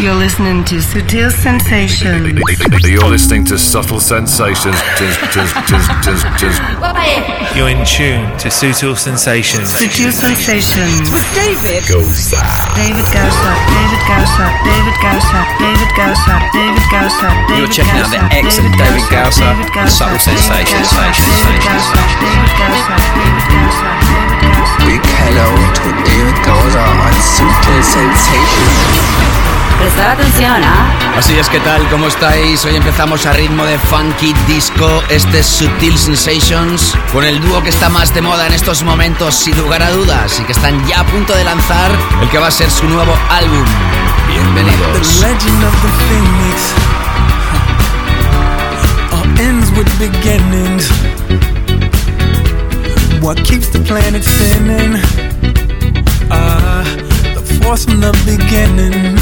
You're listening to Sutil Sensations. You're listening to Subtle Sensations. You're in tune to Sutil Sensations. Sutil Sensations. With David. Gosa. David Gausa, David Gausa, David Gausa, David Gausa, David Gausa, David You're checking out the excellent David Gausa and Subtle Sensations. David Gausa, David Gausa, David Gausa, Big hello to David Gausa on Sutil Sensations. Prestar atención, ¿ah? Así es, ¿qué tal? ¿Cómo estáis? Hoy empezamos a ritmo de funky disco. Este es Sutil Sensations, con el dúo que está más de moda en estos momentos, sin lugar a dudas, y que están ya a punto de lanzar el que va a ser su nuevo álbum. Bienvenidos. The legend of the phoenix huh, all ends with beginnings. What keeps the planet spinning? Ah, the force from the beginning.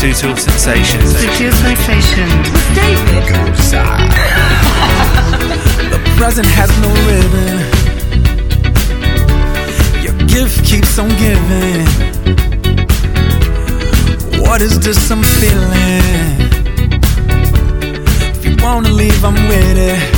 Tune Sutil Sensations. Sutil Sensations. With David. The present has no ribbon. Your gift keeps on giving. What is this I'm feeling? If you wanna leave, I'm with it.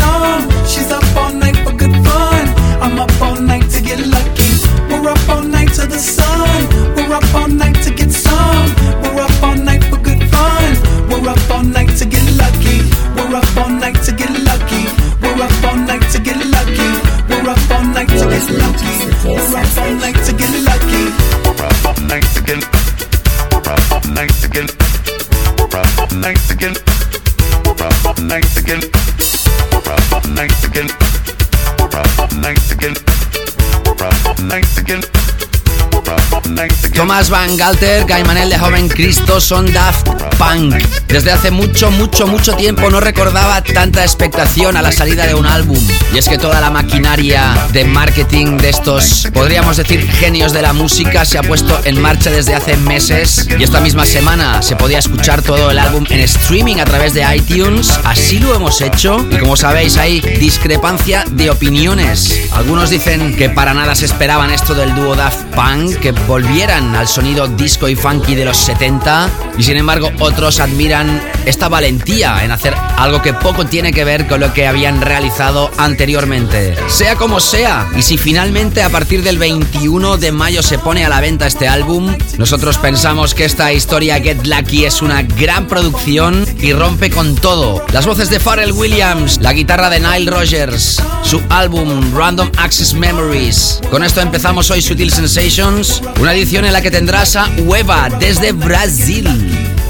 Van Galter, Guy Manel de Joven Cristo son Daft Punk. Desde hace mucho, mucho, mucho tiempo no recordaba tanta expectación a la salida de un álbum. Y es que toda la maquinaria de marketing de estos, podríamos decir, genios de la música se ha puesto en marcha desde hace meses. Y esta misma semana se podía escuchar todo el álbum en streaming a través de iTunes. Así lo hemos hecho. Y como sabéis, hay discrepancia de opiniones. Algunos dicen que para nada se esperaban esto del dúo Daft Punk, que volvieran al sonido disco y funky de los 70. Y sin embargo, otros admiran esta valentía en hacer algo que poco tiene que ver con lo que habían realizado anteriormente. Sea como sea, y si finalmente a partir del 21 de mayo se pone a la venta este álbum, nosotros pensamos que esta historia Get Lucky es una gran producción y rompe con todo. Las voces de Pharrell Williams, la guitarra de Nile Rogers, su álbum Random Access Memories. Con esto empezamos hoy Sutil Sensations, una edición en la que tendrás a Ueva desde Brasil.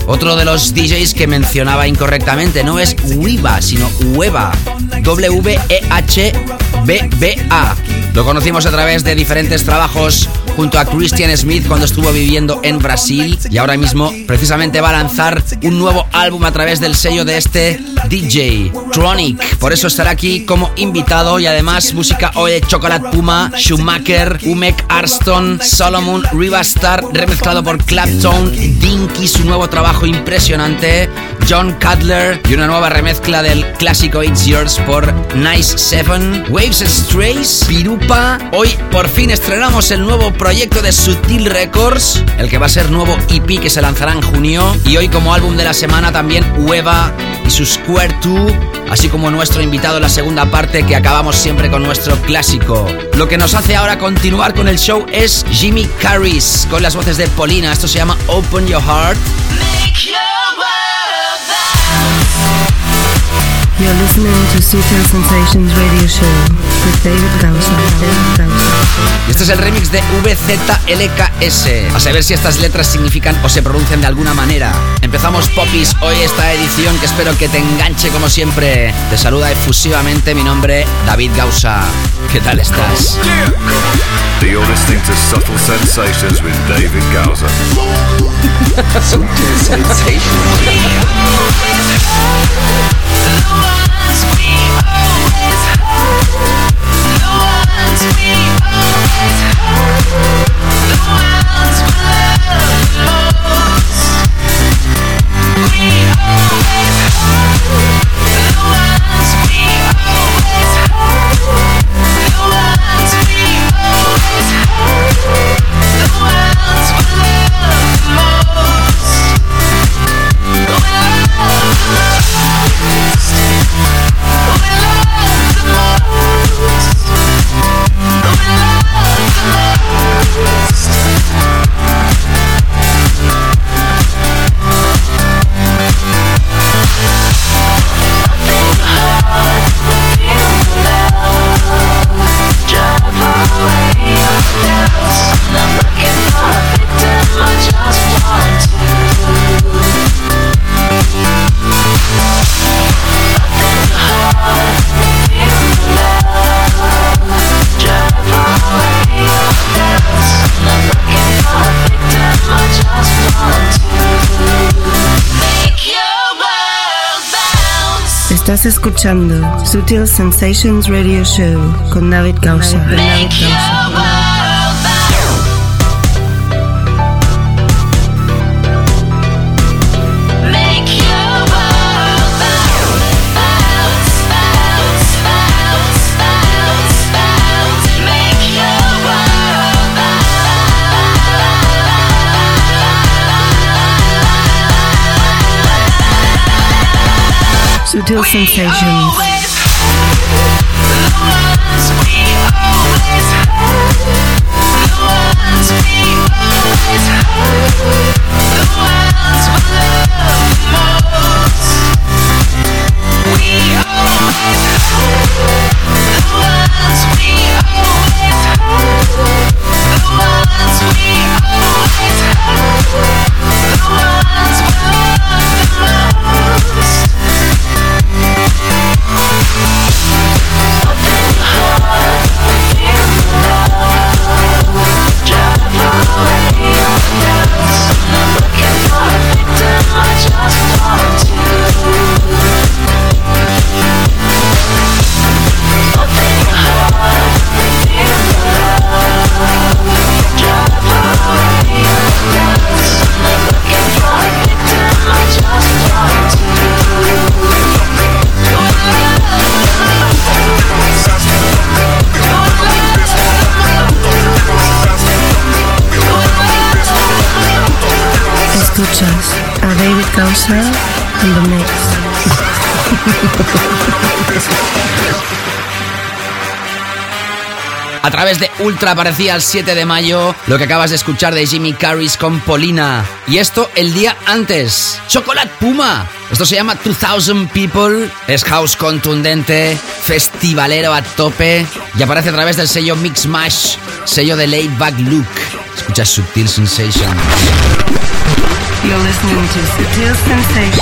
Otro de los DJs que mencionaba incorrectamente no es Wiba, sino Weba. W-E-H-B-B-A. Lo conocimos a través de diferentes trabajos junto a Christian Smith cuando estuvo viviendo en Brasil y ahora mismo precisamente va a lanzar un nuevo álbum a través del sello de este DJ, Tronic. Por eso estará aquí como invitado y además música hoy de Chocolate Puma, Schumacher, Umek Arston, Solomon, Rivastar, remezclado por Clapton, Dinky, su nuevo trabajo impresionante, John Cutler y una nueva remezcla del clásico It's Yours por Nice Seven, Waves Strays, Pirupa. Hoy por fin estrenamos el nuevo proyecto de Sutil Records, el que va a ser nuevo EP que se lanzará en junio. Y hoy como álbum de la semana también Hueva y su Square 2, así como nuestro invitado en la segunda parte que acabamos siempre con nuestro clásico. Lo que nos hace ahora continuar con el show es Jimmy Carris con las voces de Polina. Esto se llama Open Your Heart. Este es el remix de VZLKS. A saber si estas letras significan o se pronuncian de alguna manera. Empezamos Popis hoy esta edición que espero que te enganche como siempre. Te saluda efusivamente mi nombre, David Gausa. ¿Qué tal estás? You're listening to Subtle Sensations with David sensations. Estás escuchando Sutil Sensations Radio Show con David Gausa. Sutil Sensations. A través de Ultra aparecía el 7 de mayo lo que acabas de escuchar de Jimmy Carris con Polina. Y esto el día antes. Chocolate Puma. Esto se llama 2000 People. Es house contundente, festivalero a tope. Y aparece a través del sello Mix Mash, sello de Laid Back Look. Escucha Subtil Sensations. You're listening to Sutil Sensations.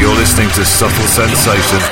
You're listening to Subtle Sensations.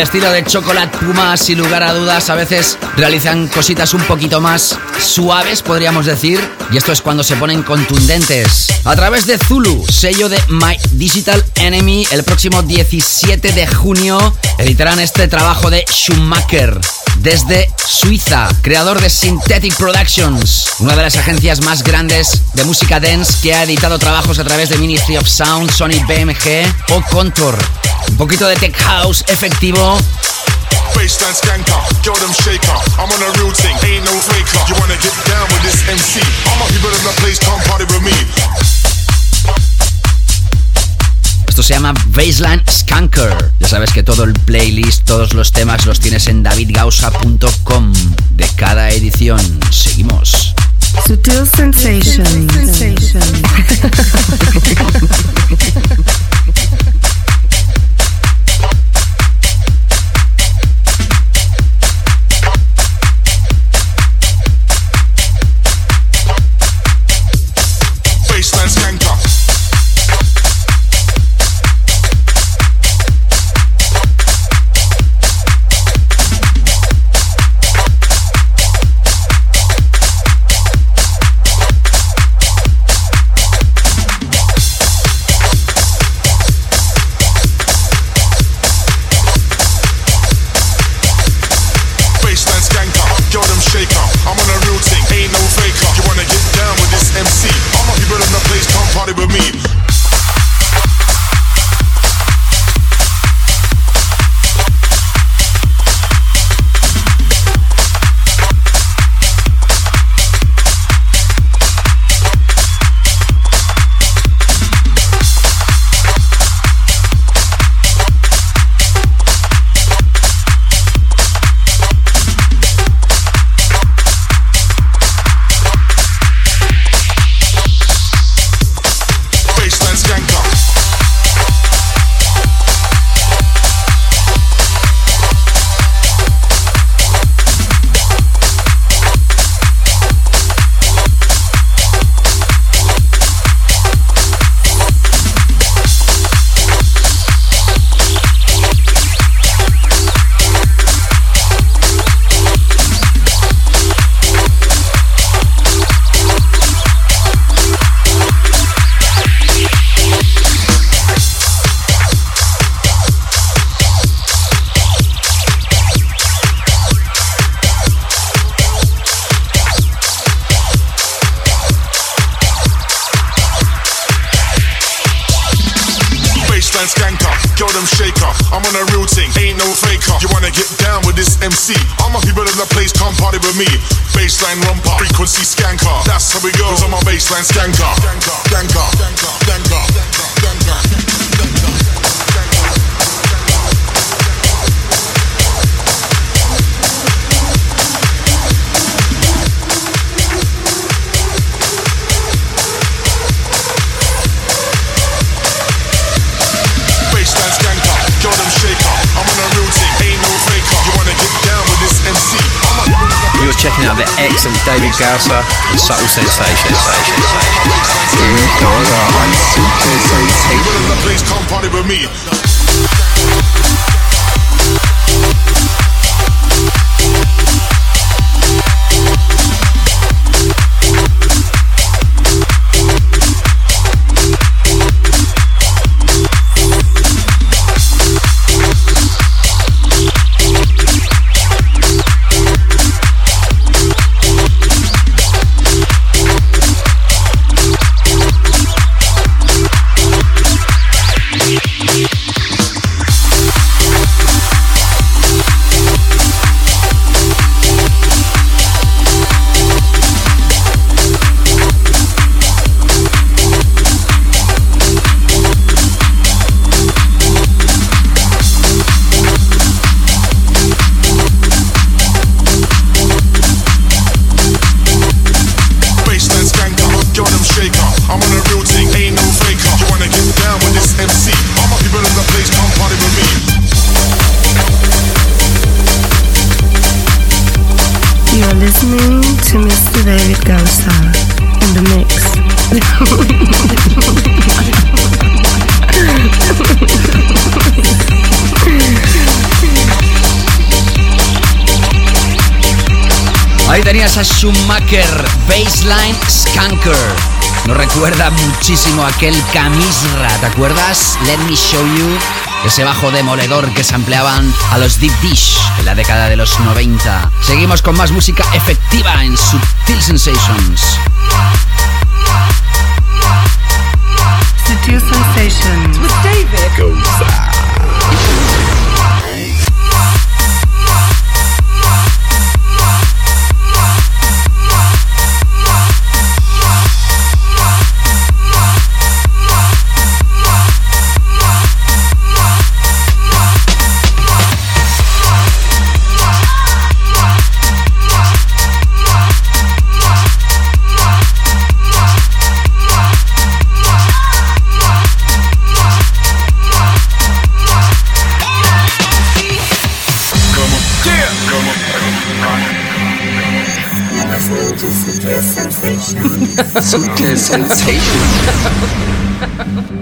El estilo de Chocolate Puma, sin lugar a dudas, a veces realizan cositas un poquito más suaves, podríamos decir, y esto es cuando se ponen contundentes. A través de Zulu, sello de My Digital Enemy, el próximo 17 de junio editarán este trabajo de Schumacher desde Suiza, creador de Synthetic Productions, una de las agencias más grandes de música dance que ha editado trabajos a través de Ministry of Sound, Sony BMG o Contour. Un poquito de tech house efectivo. Baseline skanker, girl them shaker. I'm on a real thing, ain't no faker. You wanna get down with this MC? All my people in the place come party with me. Esto se llama Baseline Skanker. Ya sabes que todo el playlist, todos los temas los tienes en davidgausa.com de cada edición. Seguimos. Sutil Sensations. Baseline listening to Mr. David Gausa in the mix. Ahí tenías a Schumacher, Baseline Skanker. Nos recuerda muchísimo aquel Camisra, ¿te acuerdas? Let me show you. Ese bajo demoledor que se empleaban a los Deep Dish en la década de los 90. Seguimos con más música efectiva en Subtil Sensations. Sutil Sensations with David Sensations. Hemos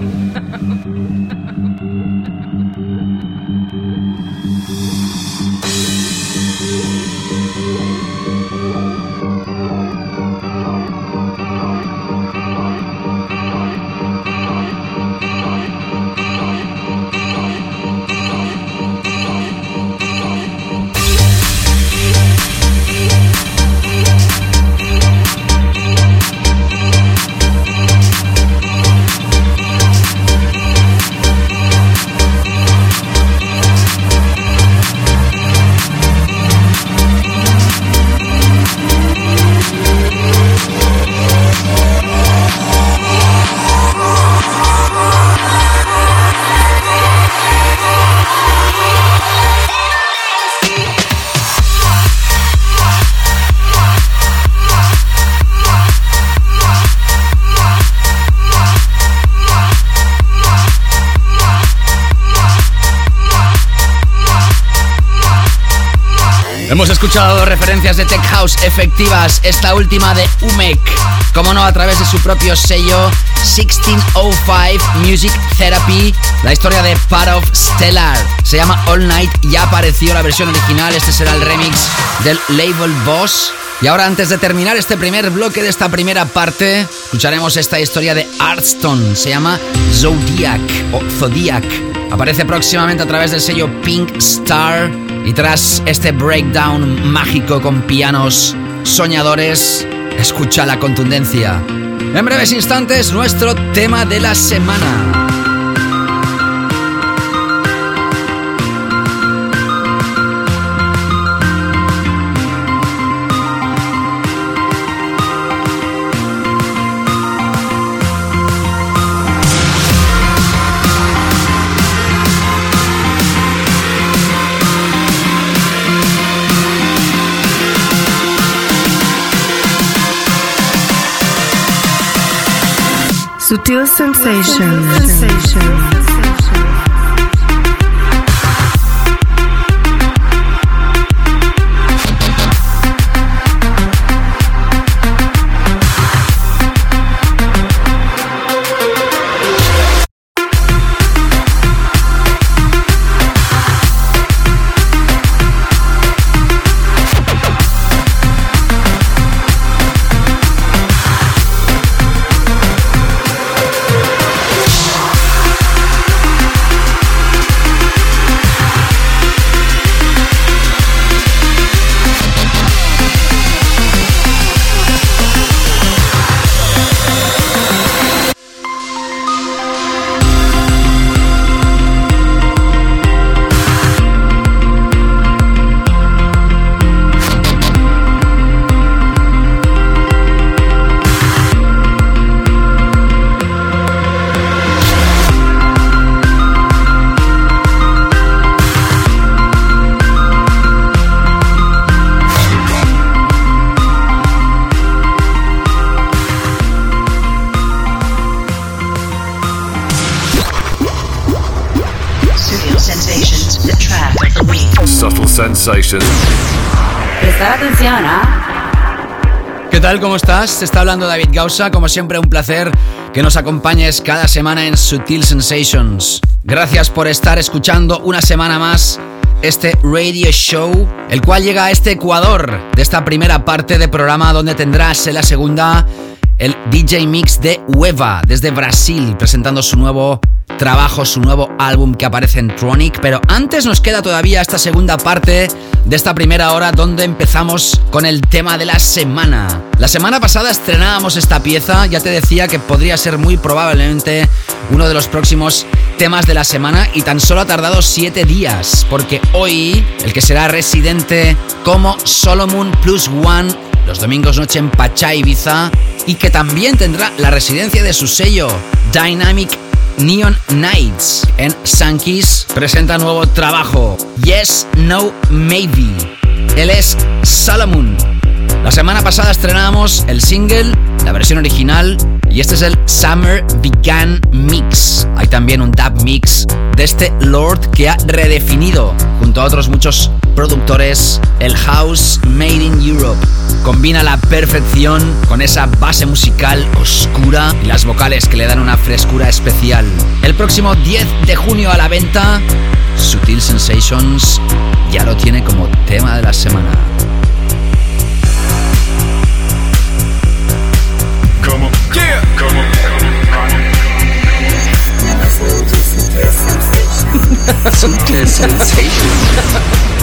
escuchado referencias de Tech House efectivas, esta última de Umek, como no a través de su propio sello 1605 Music Therapy, la historia de Part of Stellar. Se llama All Night, ya apareció la versión original, este será el remix del label Boss. Y ahora antes de terminar este primer bloque de esta primera parte, escucharemos esta historia de Artstone, se llama Zodiac o Zodiac. Aparece próximamente a través del sello Pink Star y tras este breakdown mágico con pianos soñadores, escucha la contundencia. En breves instantes, nuestro tema de la semana. Sutil sensations. Sensations. Tal? ¿Cómo estás? Te está hablando David Gausa. Como siempre, un placer que nos acompañes cada semana en Sutil Sensations. Gracias por estar escuchando una semana más este radio show, el cual llega a este Ecuador de esta primera parte de programa donde tendrás en la segunda el DJ Mix de Ueva desde Brasil presentando su nuevo trabajo, su nuevo álbum que aparece en Tronic. Pero antes nos queda todavía esta segunda parte de esta primera hora donde empezamos con el tema de la semana. La semana pasada estrenábamos esta pieza, ya te decía que podría ser muy probablemente uno de los próximos temas de la semana y tan solo ha tardado 7 días, porque hoy el que será residente como Solomon Plus One los domingos noche en Pachá, Ibiza, y que también tendrá la residencia de su sello Dynamic Neon Nights en Sankis presenta nuevo trabajo, Yes, No, Maybe. Él es Solomon. La semana pasada estrenamos el single, la versión original, y este es el Summer Began Mix. Hay también un dub mix de este Lord que ha redefinido, junto a otros muchos productores, el House Made in Europe. Combina la perfección con esa base musical oscura y las vocales que le dan una frescura especial. El próximo 10 de junio a la venta, Sutil Sensations ya lo tiene como tema de la semana. Sutil sensations.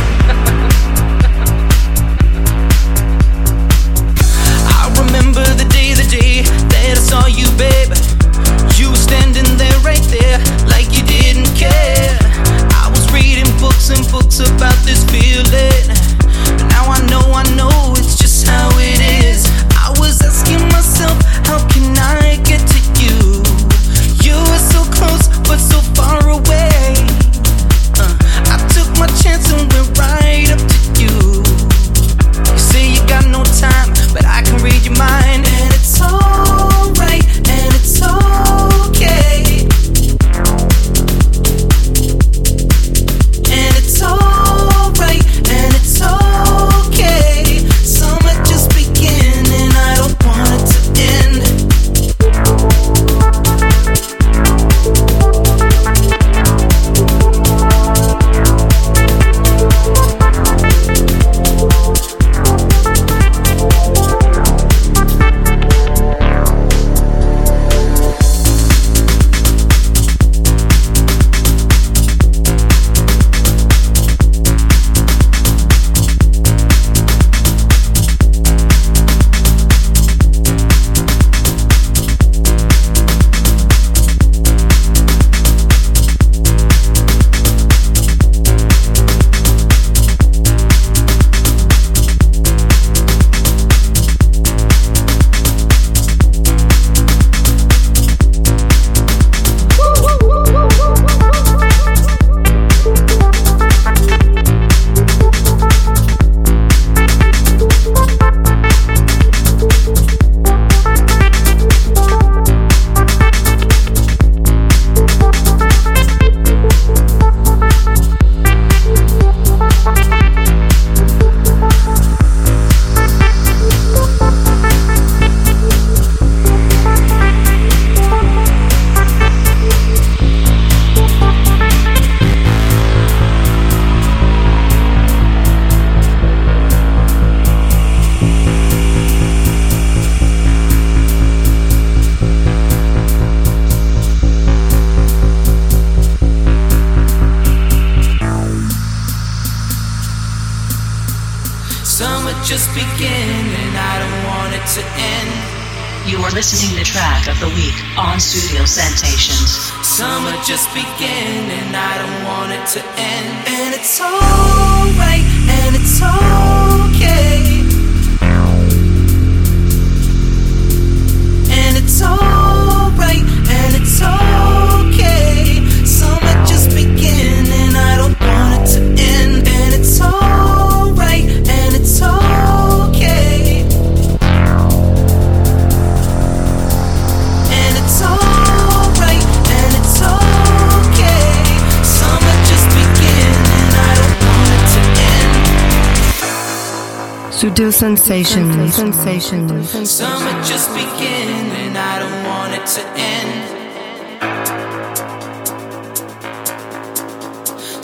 Sensations. Summer just began and I don't want it to end.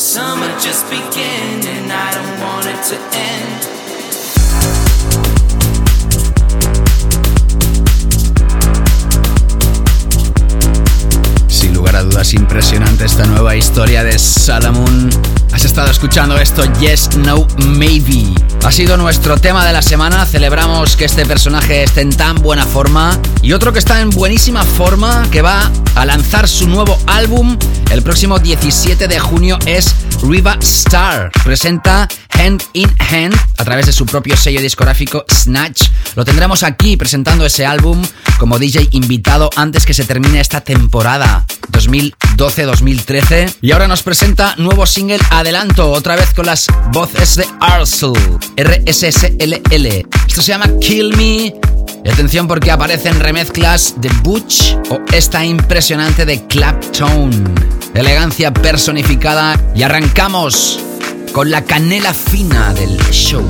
Summer just began and I don't want it to end. Sin lugar a dudas, impresionante esta nueva historia de Salamoon. Has estado escuchando esto, Yes, No, Maybe. Ha sido nuestro tema de la semana. Celebramos que este personaje esté en tan buena forma. Y otro que está en buenísima forma, que va a lanzar su nuevo álbum el próximo 17 de junio, es Riva Star. Presenta Hand in Hand a través de su propio sello discográfico Snatch. Lo tendremos aquí presentando ese álbum como DJ invitado antes que se termine esta temporada 2012-2013. Y ahora nos presenta nuevo single Adelanto, otra vez con las voces de Arsl, R-S-S-L-L. Esto se llama Kill Me. Y atención porque aparecen remezclas de Butch o esta impresionante de Claptone. Elegancia personificada y arrancamos con la canela fina del show.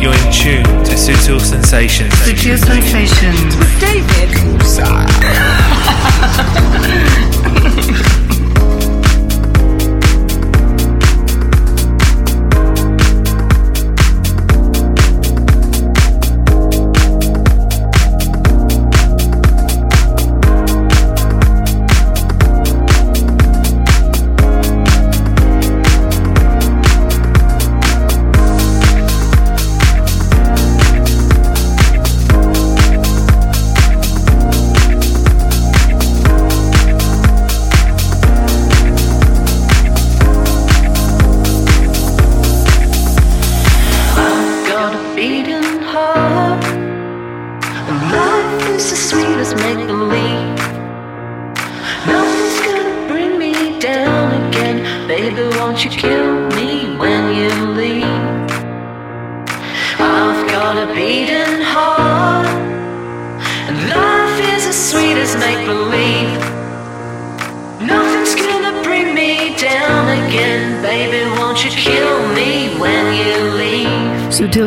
You're in tune to Sutil Sensations. Sutil sensations. got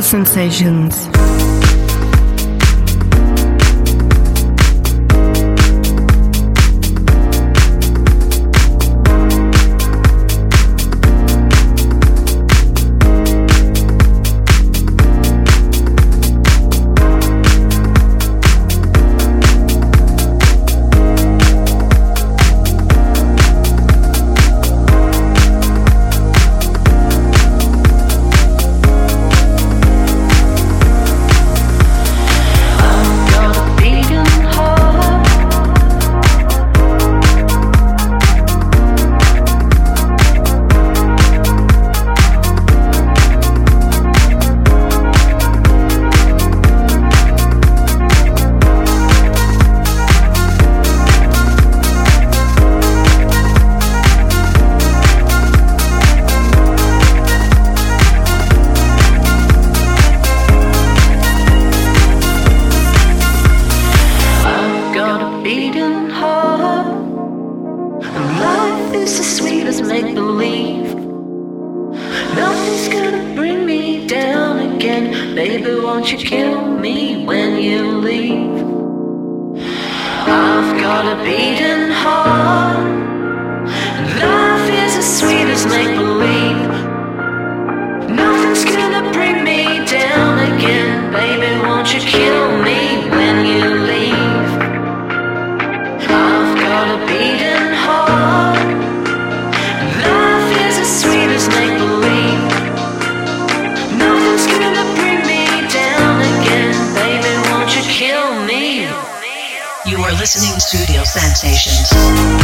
sensations. Baby, won't you kill me when you leave? I've got a beating heart. Life is as sweet as make believe. Nothing's gonna bring me down again. Baby, won't you kill me listening Studio Sensations.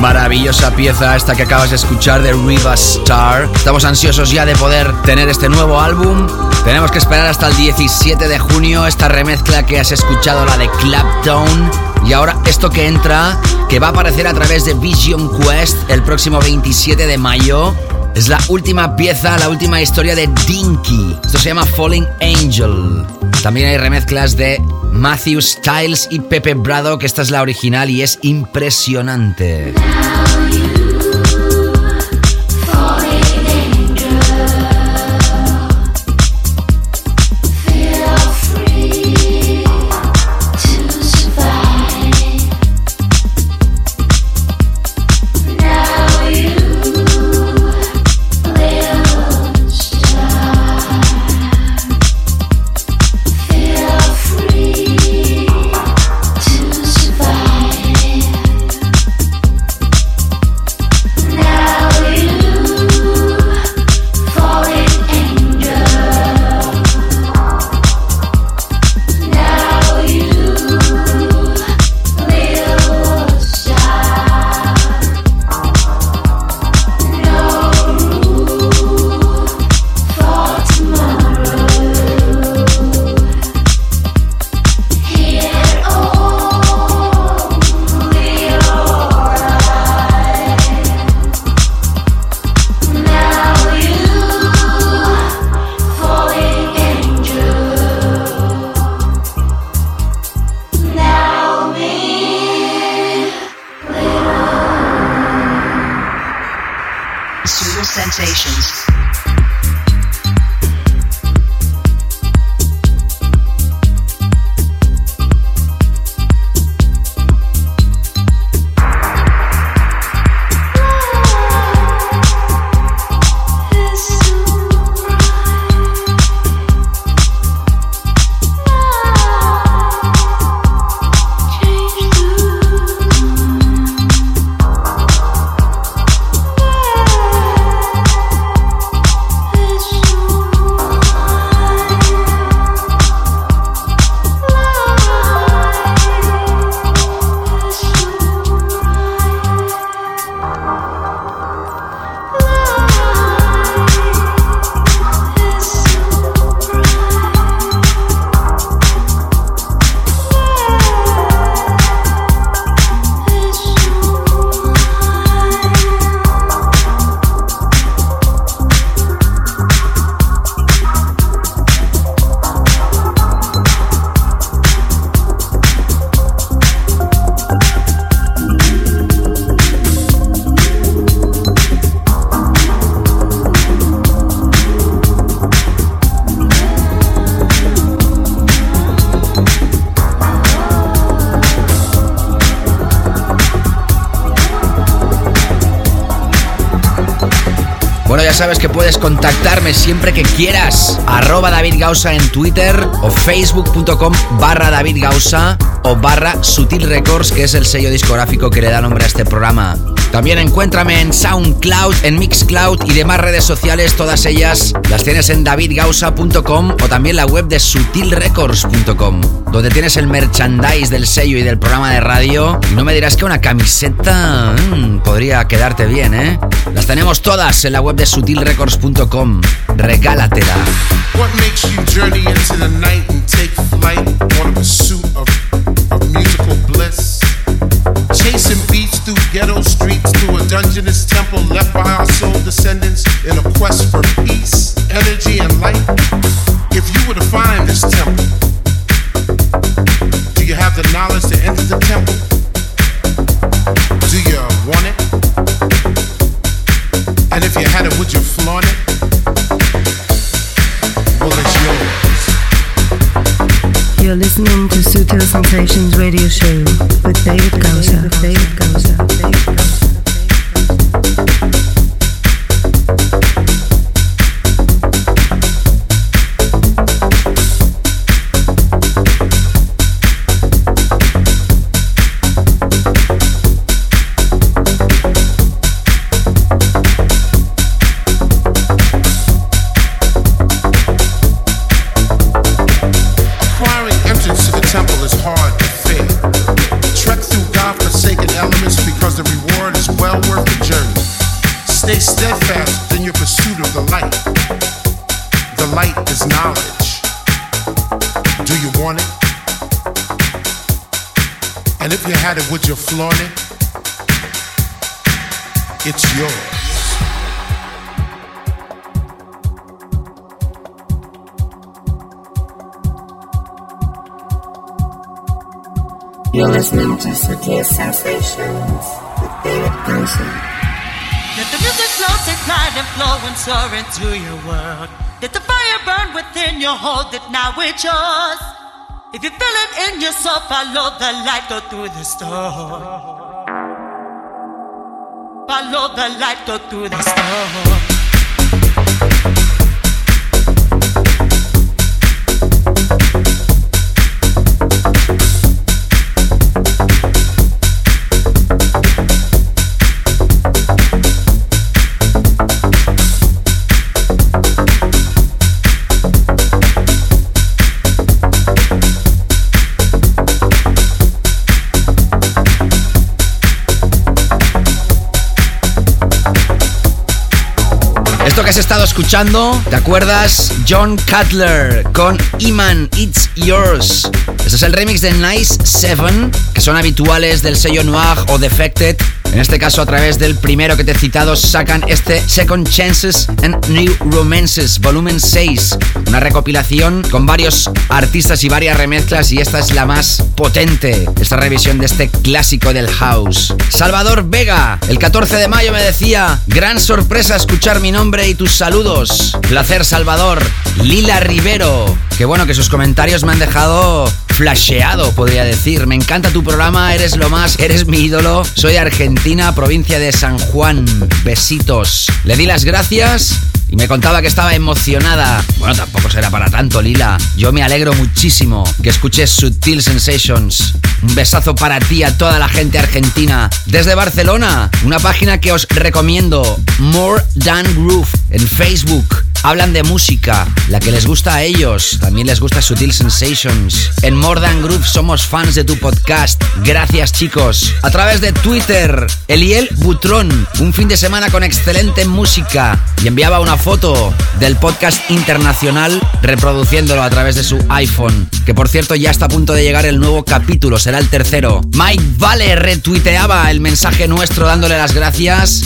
Maravillosa pieza esta que acabas de escuchar de Riva Star. Estamos ansiosos ya de poder tener este nuevo álbum. Tenemos que esperar hasta el 17 de junio esta remezcla que has escuchado, la de Clapdown. Y ahora esto que entra, que va a aparecer a través de Vision Quest el próximo 27 de mayo. Es la última pieza, la última historia de Dinky. Esto se llama Falling Angel. También hay remezclas de Matthew Styles y Pepe Brado, que esta es la original y es impresionante. Puedes contactarme siempre que quieras. Arroba David Gausa en Twitter o facebook.com barra David Gausa o barra Sutil Records, que es el sello discográfico que le da nombre a este programa. También encuéntrame en SoundCloud, en Mixcloud y demás redes sociales, todas ellas las tienes en davidgausa.com o también la web de sutilrecords.com, donde tienes el merchandise del sello y del programa de radio. Y no me dirás que una camiseta mm, podría quedarte bien, ¿eh? Las tenemos todas en la web de sutilrecords.com. Regálatela. What makes you journey into the night and take flight on a pursuit of, of musical bliss? Chasing beats through ghetto streets to a dungeonous temple left by our soul descendants in a quest for peace, energy, and light. If you were to find this temple, do you have the knowledge to enter the temple? Listening to Sutil Sensations Radio Show with David Gausa. David Gausa. David Gausa. David Let the music flow, take light and flow and soar into your world. Let the fire burn within you, hold it now, it's yours. If you feel it in yourself, follow the light, go through the storm. Follow the light, go through the storm. Esto que has estado escuchando, ¿te acuerdas? John Cutler con Iman It's Yours. Este es el remix de Nice 7, que son habituales del sello Noir o Defected. En este caso, a través del primero que te he citado, sacan este Second Chances and New Romances, volumen 6. Una recopilación con varios artistas y varias remezclas, y esta es la más potente, esta revisión de este clásico del house. Salvador Vega, el 14 de mayo me decía, gran sorpresa escuchar mi nombre y tus saludos. Placer, Salvador. Lila Rivero, que bueno, que sus comentarios me han dejado flasheado, podría decir. Me encanta tu programa, eres lo más, eres mi ídolo. Soy Argentina, provincia de San Juan. Besitos. Le di las gracias y me contaba que estaba emocionada. Bueno, tampoco será para tanto, Lila. Yo me alegro muchísimo que escuches Sutil Sensations. Un besazo para ti a toda la gente argentina. Desde Barcelona, una página que os recomiendo, More Than Groove, en Facebook. Hablan de música, la que les gusta a ellos. También les gusta Sutil Sensations. En More Than Groove somos fans de tu podcast. Gracias, chicos. A través de Twitter, Eliel Butrón. Un fin de semana con excelente música. Y enviaba una foto del podcast internacional reproduciéndolo a través de su iPhone. Que por cierto ya está a punto de llegar el nuevo capítulo, será el tercero. Mike Vale retuiteaba el mensaje nuestro dándole las gracias.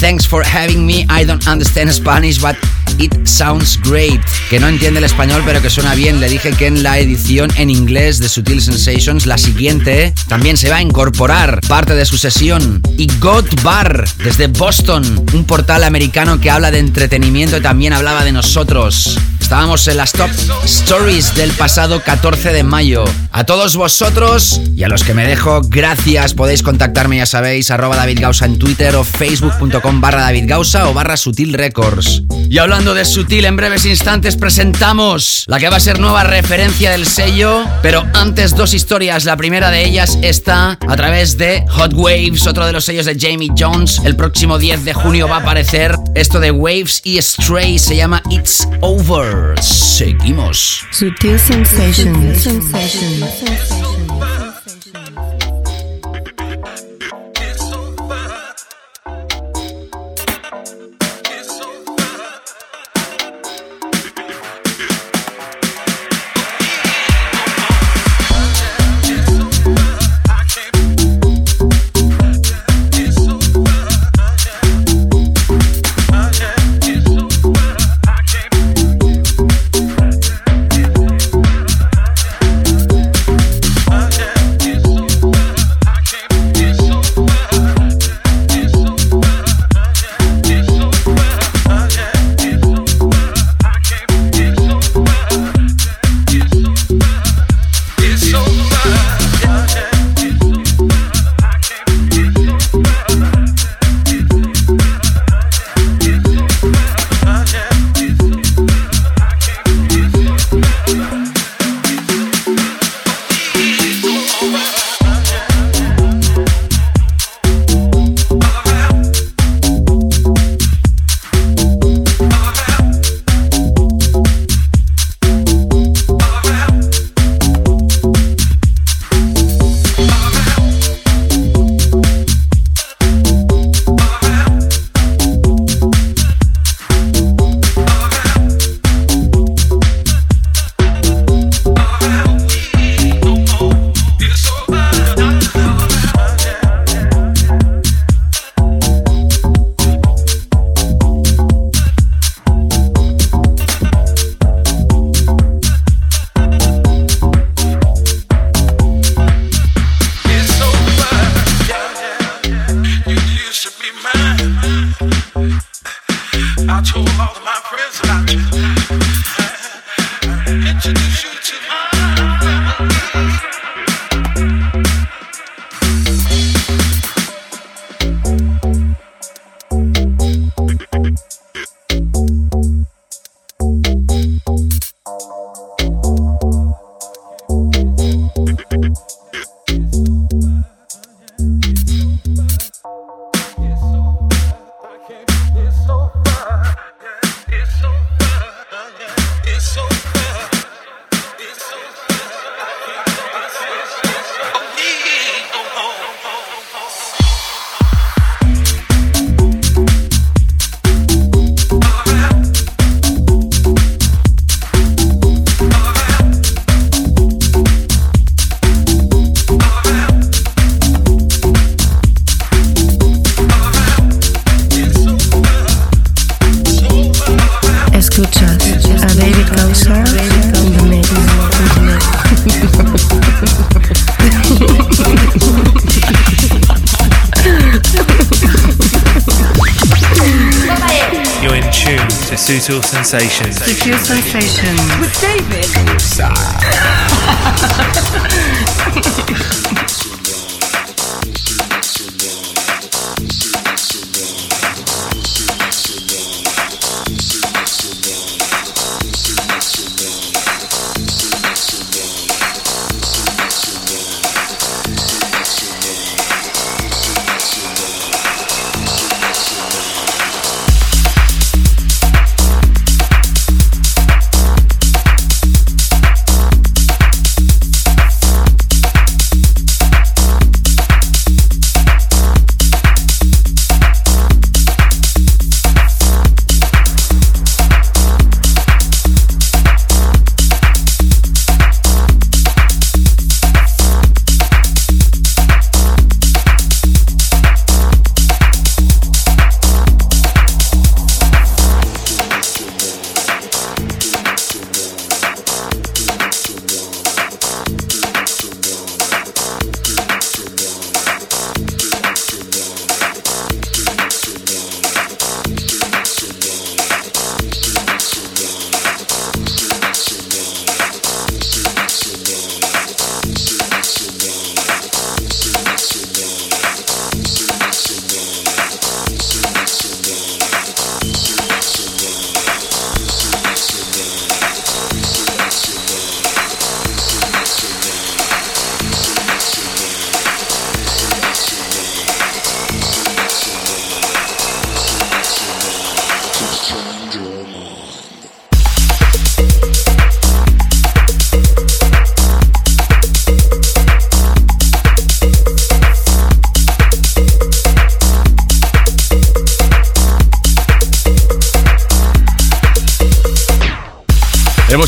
Thanks for having me. I don't understand Spanish, but it sounds great. Que no entiende el español, pero que suena bien. Le dije que en la edición en inglés de Sutil Sensations, la siguiente, también se va a incorporar parte de su sesión. Y God Bar, desde Boston, un portal americano que habla de entretenimiento y también hablaba de nosotros. Estábamos en las top stories del pasado 14 de mayo. A todos vosotros y a los que me dejo, gracias. Podéis contactarme, ya sabéis, arroba David Gausa en Twitter o facebook.com barra David Gausa o barra Sutil Records. Y hablando de Sutil, en breves instantes presentamos la que va a ser nueva referencia del sello. Pero antes, dos historias. La primera de ellas está a través de Hot Waves, otro de los sellos de Jamie Jones. El próximo 10 de junio va a aparecer esto de Waves y Stray. Se llama It's Over. Seguimos. Sutil Sensations. Sensations.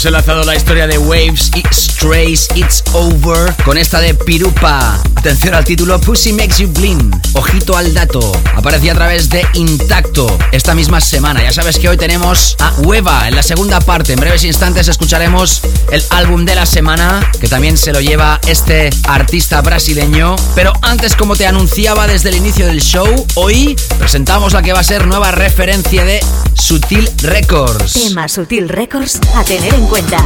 Enlazado la historia de Waves y Strays It's Over con esta de Pirupa. Atención al título Pussy Makes You Blind. Ojito al dato. Aparecía a través de Intacto esta misma semana. Ya sabes que hoy tenemos a Hueva en la segunda parte. En breves instantes escucharemos el álbum de la semana que también se lo lleva este artista brasileño. Pero antes, como te anunciaba desde el inicio del show, hoy presentamos la que va a ser nueva referencia de Sutil Records. Tema Sutil Records a tener en cuenta.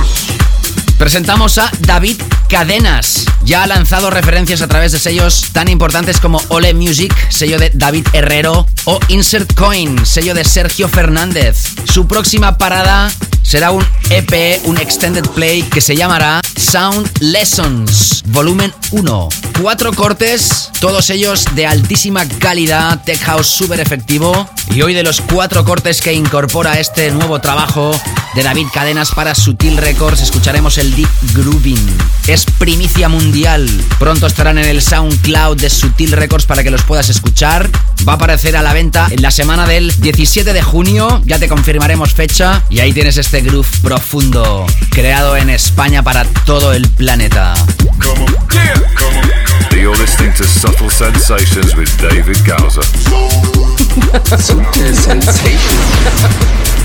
Presentamos a David Cadenas. Ya ha lanzado referencias a través de sellos tan importantes como Ole Music, sello de David Herrero, o Insert Coin, sello de Sergio Fernández. Su próxima parada será un EP, un extended play que se llamará Sound Lessons, volumen 1. Cuatro cortes, todos ellos de altísima calidad, tech house súper efectivo. Y hoy de los cuatro cortes que incorpora este nuevo trabajo de David Cadenas para Sutil Records, escucharemos el Deep Grooving. Es primicia mundial. Pronto estarán en el SoundCloud de Sutil Records para que los puedas escuchar. Va a aparecer a la venta en la semana del 17 de junio. Ya te confirmaremos fecha. Y ahí tienes este groove profundo, creado en España para todo el planeta. You're listening to Subtle Sensations with David. Subtle Sensations.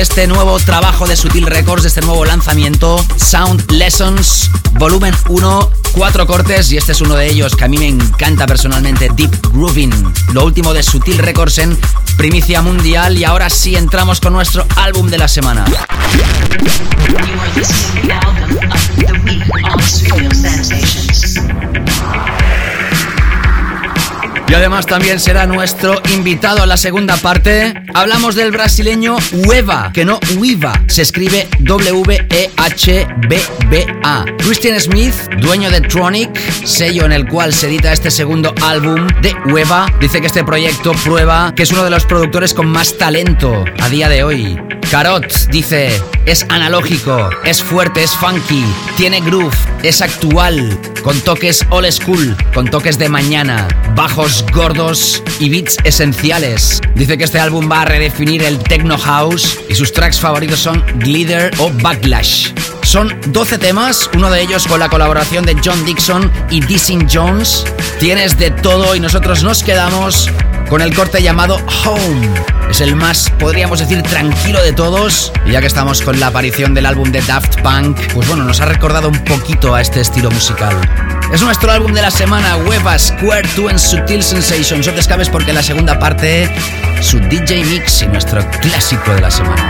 Este nuevo trabajo de Sutil Records, de este nuevo lanzamiento, Sound Lessons, volumen 1, cuatro cortes y este es uno de ellos que a mí me encanta personalmente, Deep Grooving. Lo último de Sutil Records en primicia mundial y ahora sí entramos con nuestro álbum de la semana. Y además también será nuestro invitado a la segunda parte. Hablamos del brasileño Ueva, que no Uiva, se escribe W-E-H-B-B-A. Christian Smith, dueño de Tronic, sello en el cual se edita este segundo álbum de Ueva, dice que este proyecto prueba que es uno de los productores con más talento a día de hoy. Carot dice, es analógico, es fuerte, es funky, tiene groove, es actual, con toques old school, con toques de mañana, bajos gordos y beats esenciales. Dice que este álbum va a redefinir el techno house y sus tracks favoritos son Glitter o Backlash. Son 12 temas, uno de ellos con la colaboración de John Dixon y Dissing Jones. Tienes de todo y nosotros nos quedamos con el corte llamado Home. Es el más, podríamos decir, tranquilo de todos. Y ya que estamos con la aparición del álbum de Daft Punk, pues bueno, nos ha recordado un poquito a este estilo musical. Es nuestro álbum de la semana, Weva Square 2 en Sutil Sensations. No te escapes porque la segunda parte, su DJ Mix y nuestro clásico de la semana.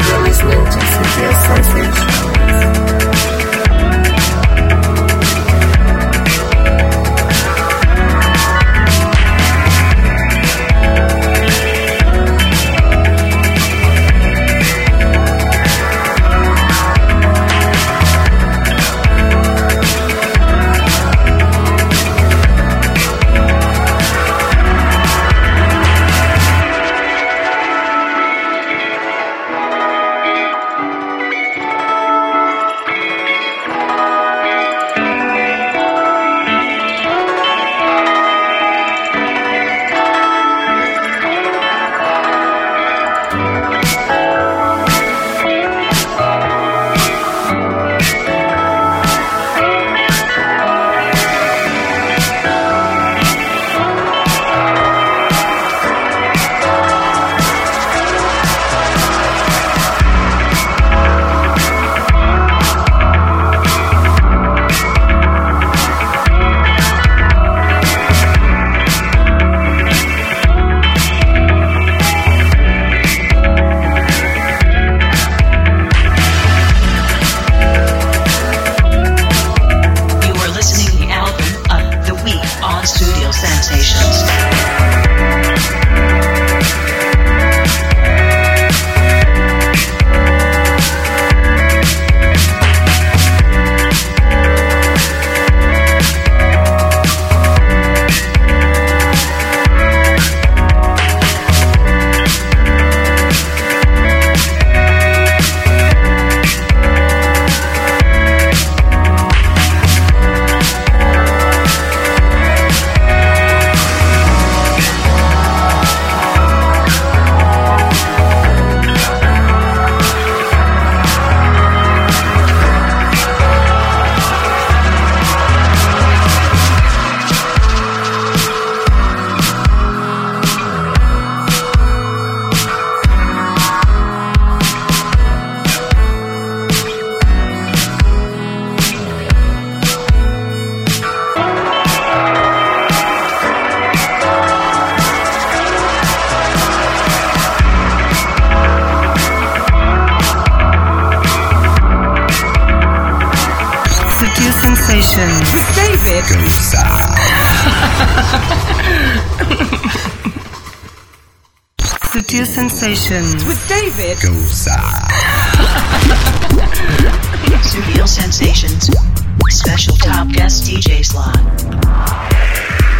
Sutil Sensations with David. Goza. Studio Sensations. Special top guest DJ slot.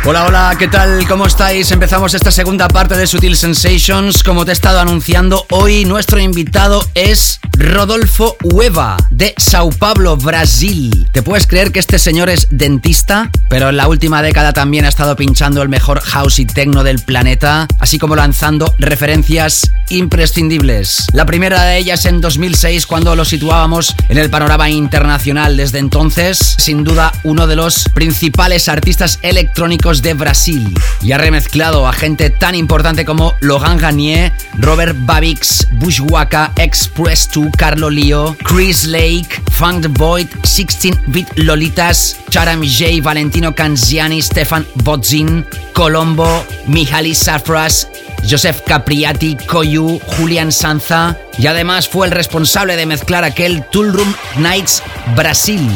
Hola, hola, ¿qué tal? ¿Cómo estáis? Empezamos esta segunda parte de Sutil Sensations. Como te he estado anunciando, hoy nuestro invitado es Rodolfo Hueva, de Sao Paulo, Brasil. ¿Te puedes creer que este señor es dentista? Pero en la última década también ha estado pinchando el mejor house y techno del planeta, así como lanzando referencias imprescindibles. La primera de ellas en 2006, cuando lo situábamos en el panorama internacional. Desde entonces, sin duda, uno de los principales artistas electrónicos de Brasil. Y ha remezclado a gente tan importante como Logan Gagné, Robert Babix, Bushwaka, Express 2, Carlo Lio, Chris Lake, Funk Void, 16-Bit Lolitas, Charam J, Valentino Canziani, Stefan Bodzin, Colombo, Mihaly Safras, Joseph Capriati, Koyu, Julian Sanza y además fue el responsable de mezclar aquel Tool Room Nights Brasil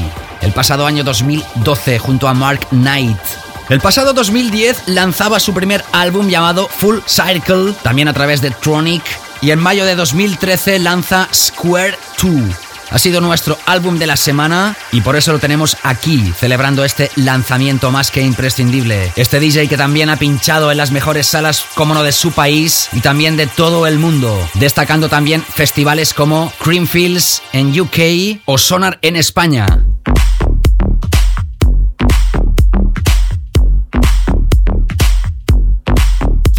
el pasado año 2012 junto a Mark Knight. El pasado 2010 lanzaba su primer álbum llamado Full Circle, también a través de Tronic, y en mayo de 2013 lanza Square 2. Ha sido nuestro álbum de la semana y por eso lo tenemos aquí, celebrando este lanzamiento más que imprescindible. Este DJ que también ha pinchado en las mejores salas, como no de su país y también de todo el mundo, destacando también festivales como Creamfields en UK o Sonar en España.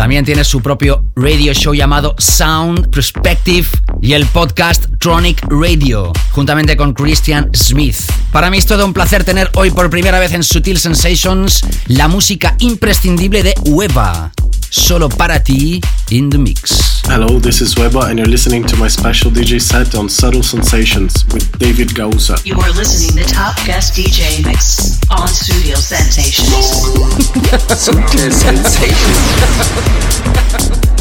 También tiene su propio radio show llamado Sound Perspective y el podcast Tronic Radio, juntamente con Christian Smith. Para mí es todo un placer tener hoy por primera vez en Sutil Sensations la música imprescindible de Ueva. Solo para ti, in the mix. Hello, this is Weber, and you're listening to my special DJ set on Subtle Sensations with David Gausa. You are listening to Top Guest DJ Mix on Studio Sensations. Sutil Sensations.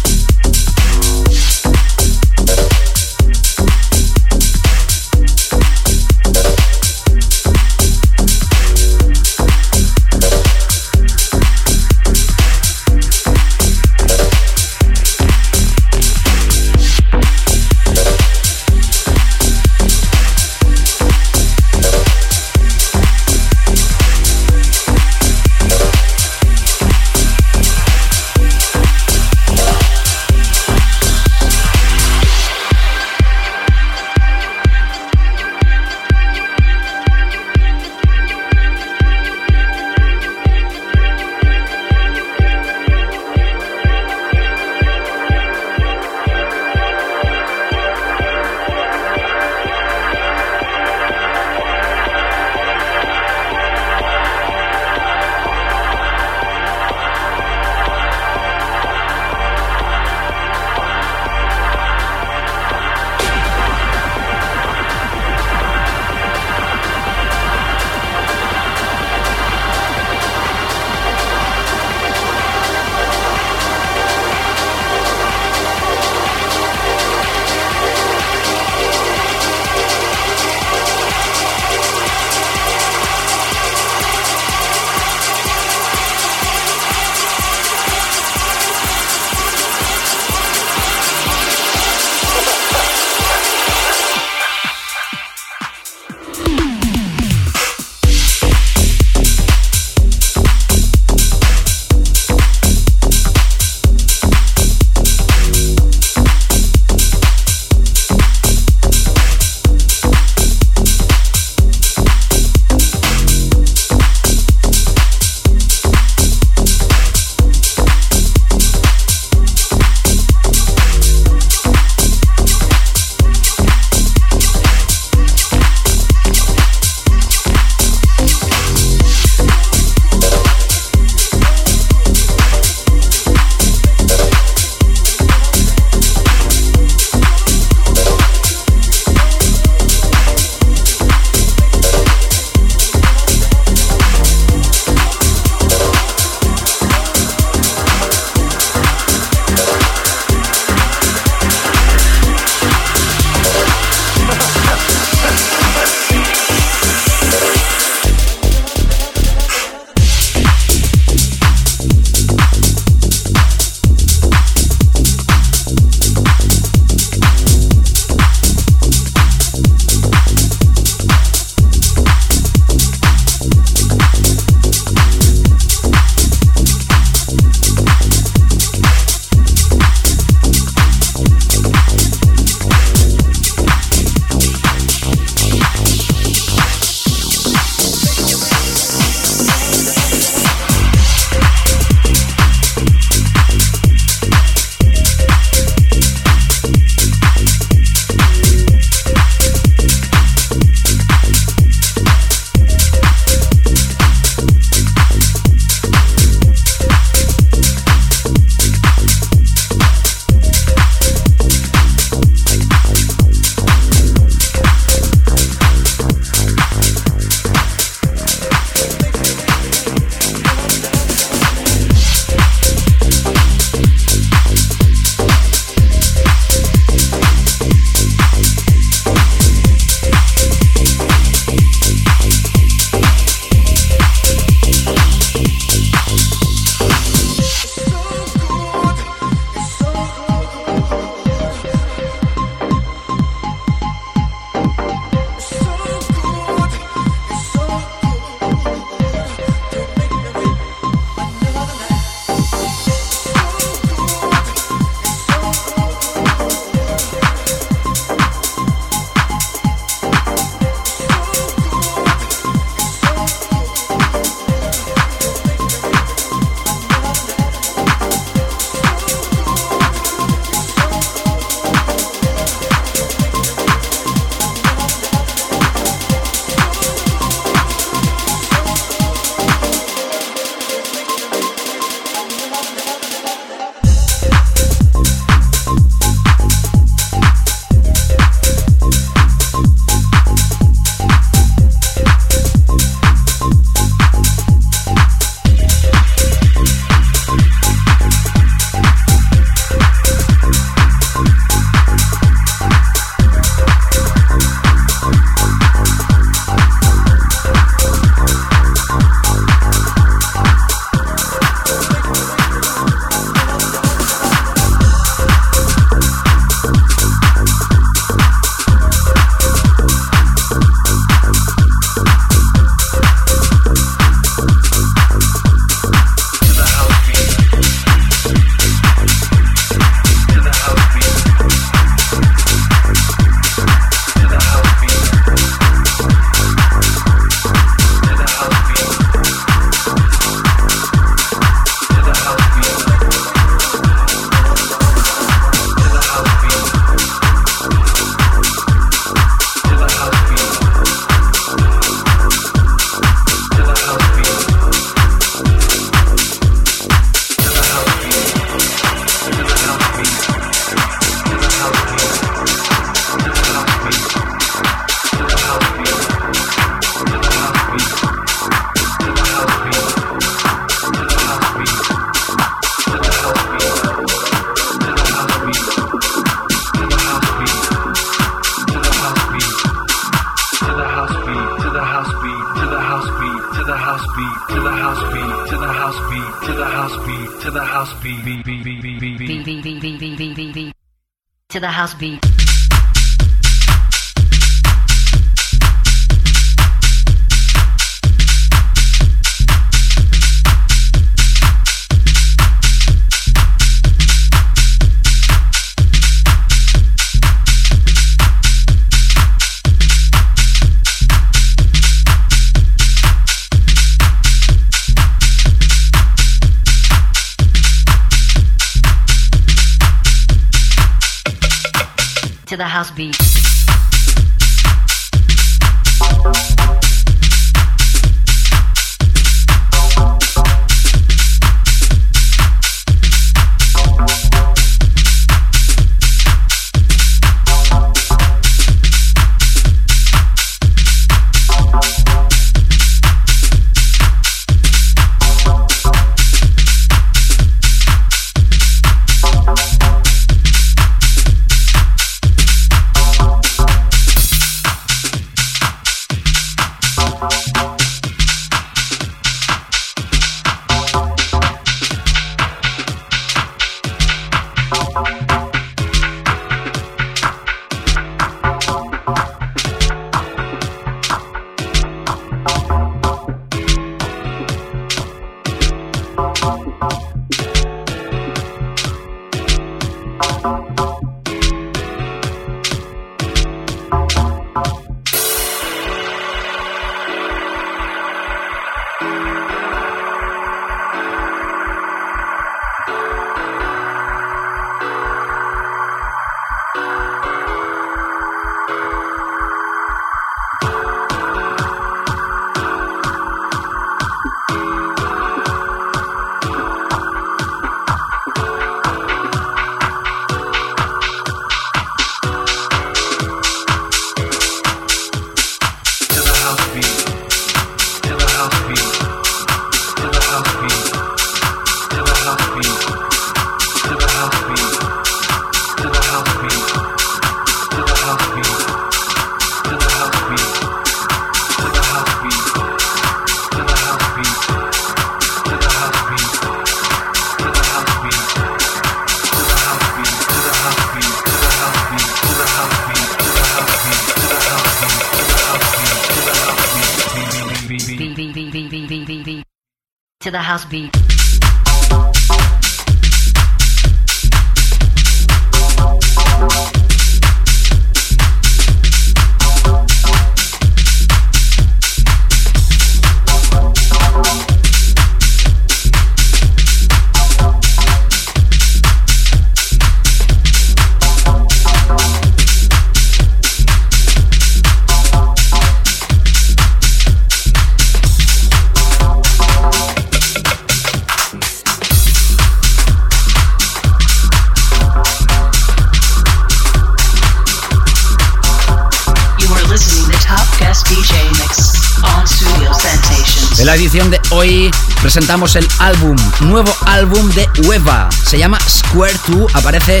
presentamos el álbum, nuevo álbum de Hueva. Se llama Square 2, aparece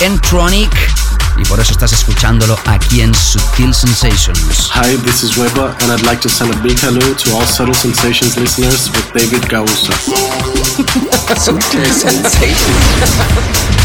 en Tronic y por eso estás escuchándolo aquí en Subtil Sensations. Hi, this is Hueva and I'd like to send a big hello to all Subtle Sensations listeners with David Gausa. Subtil Sensations.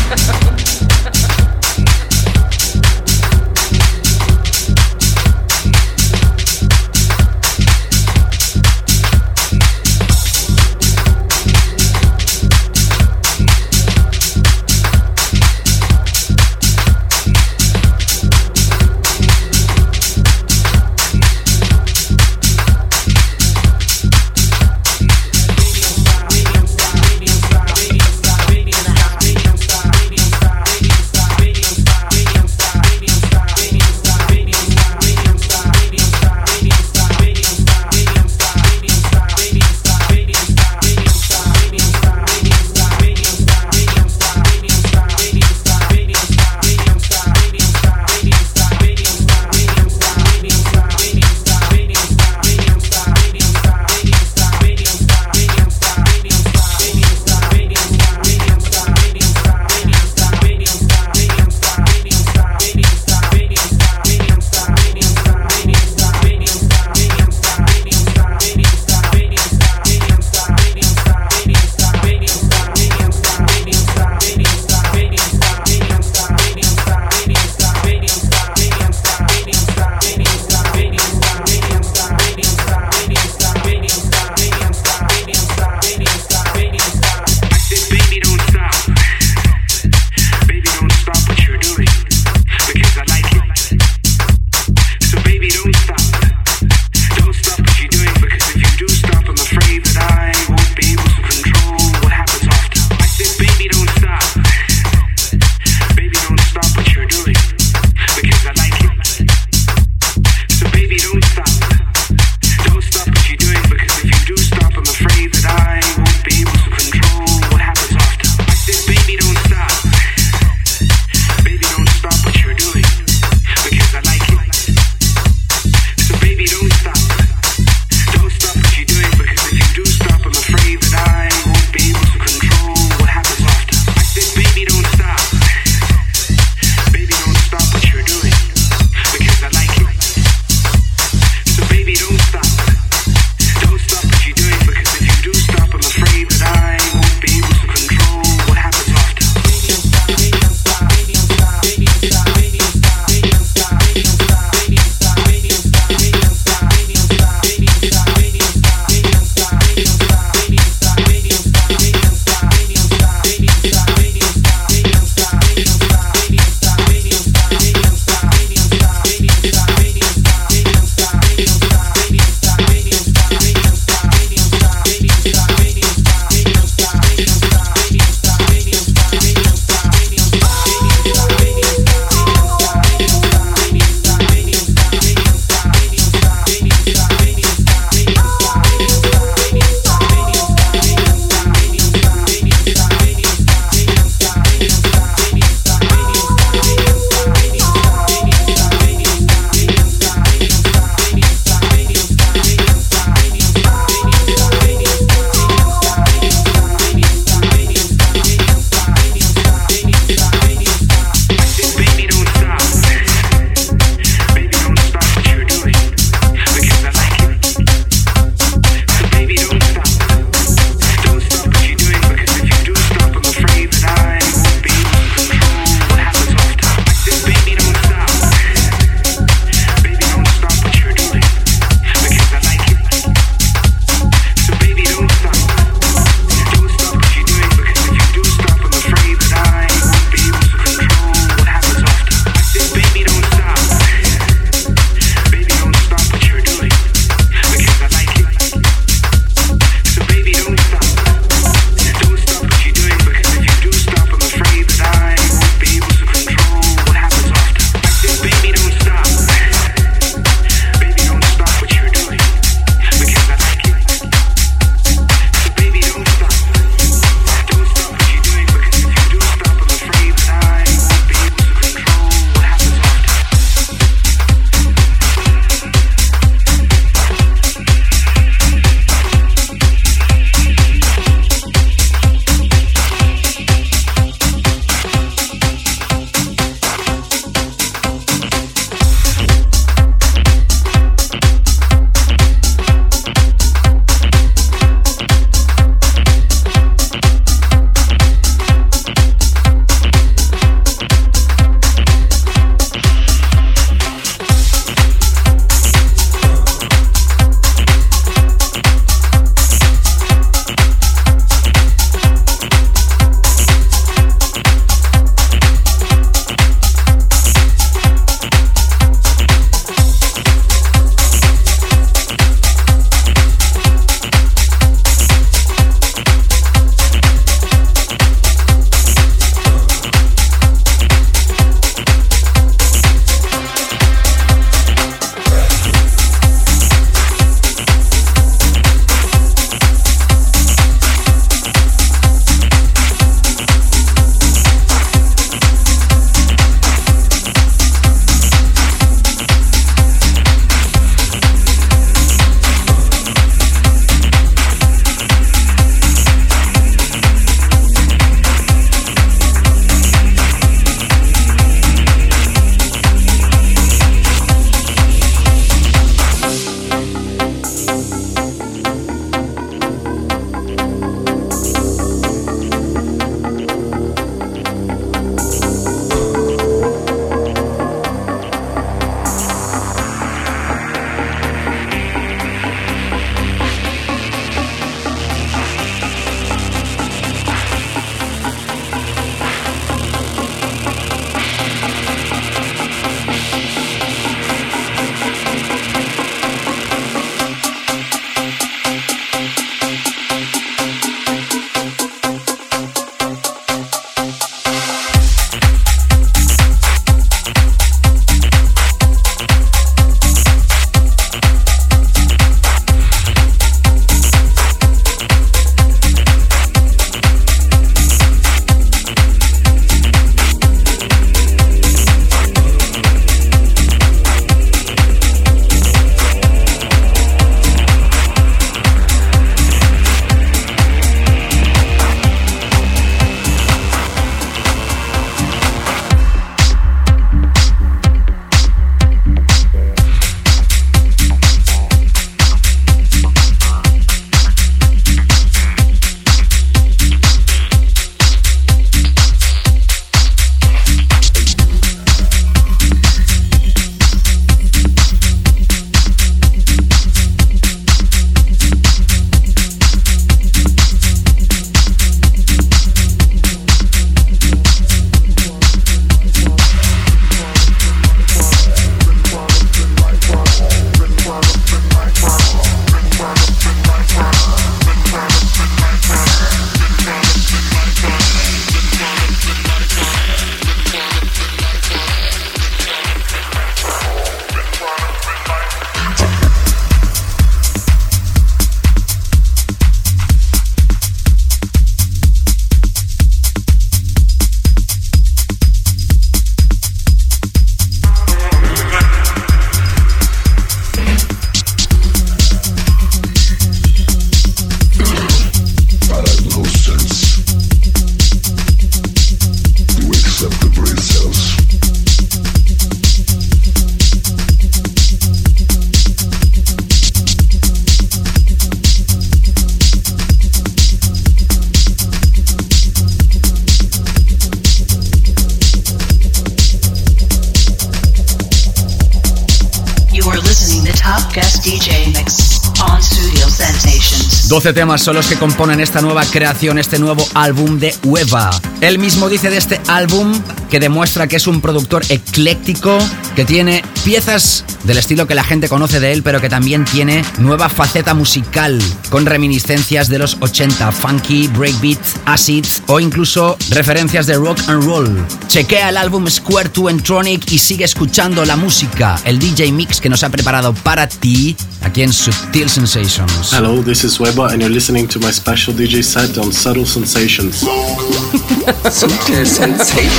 12 temas son los que componen esta nueva creación, este nuevo álbum de Ueva. Él mismo dice de este álbum que demuestra que es un productor ecléctico, que tiene piezas del estilo que la gente conoce de él, pero que también tiene nueva faceta musical, con reminiscencias de los 80, funky, breakbeat, acid o incluso referencias de rock and roll. Chequea el álbum Square 2 Entronic y sigue escuchando la música, el DJ mix que nos ha preparado para ti aquí en Subtil Sensations. Hello, this is Weber, and you're listening to my special DJ set on Subtle Sensations. Subtle Sensations.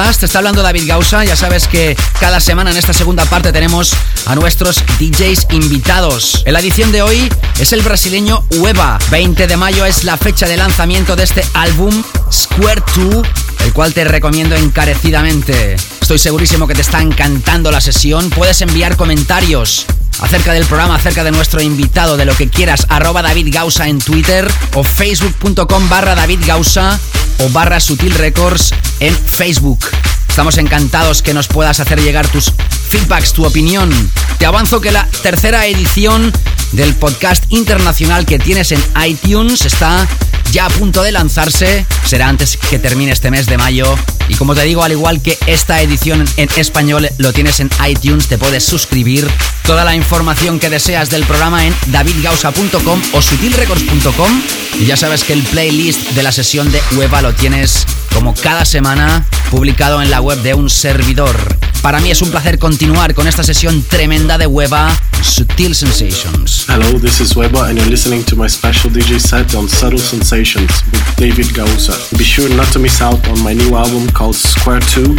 estás? Te está hablando David Gausa. Ya sabes que cada semana en esta segunda parte tenemos a nuestros DJs invitados. En la edición de hoy es el brasileño Ueva. 20 de mayo es la fecha de lanzamiento de este álbum Square 2, el cual te recomiendo encarecidamente. Estoy segurísimo que te está encantando la sesión. Puedes enviar comentarios acerca del programa, acerca de nuestro invitado, de lo que quieras, arroba David Gausa en Twitter o facebook.com barra David Gausa o barra Sutil Records en Facebook. Estamos encantados que nos puedas hacer llegar tus feedbacks, tu opinión. Te avanzo que la tercera edición del podcast internacional que tienes en iTunes está ya a punto de lanzarse. Será antes que termine este mes de mayo. Y como te digo, al igual que esta edición en español lo tienes en iTunes, te puedes suscribir. Toda la información que deseas del programa en davidgausa.com o sutilrecords.com. Y ya sabes que el playlist de la sesión de Hueva lo tienes como cada semana publicado en la web de un servidor. Para mí es un placer continuar con esta sesión tremenda de Hueva, Sutil Sensations. Hello, this is Weber, and you're listening to my special DJ set on Subtle Sensations with David Gausa. Be sure not to miss out on my new album called Square 2,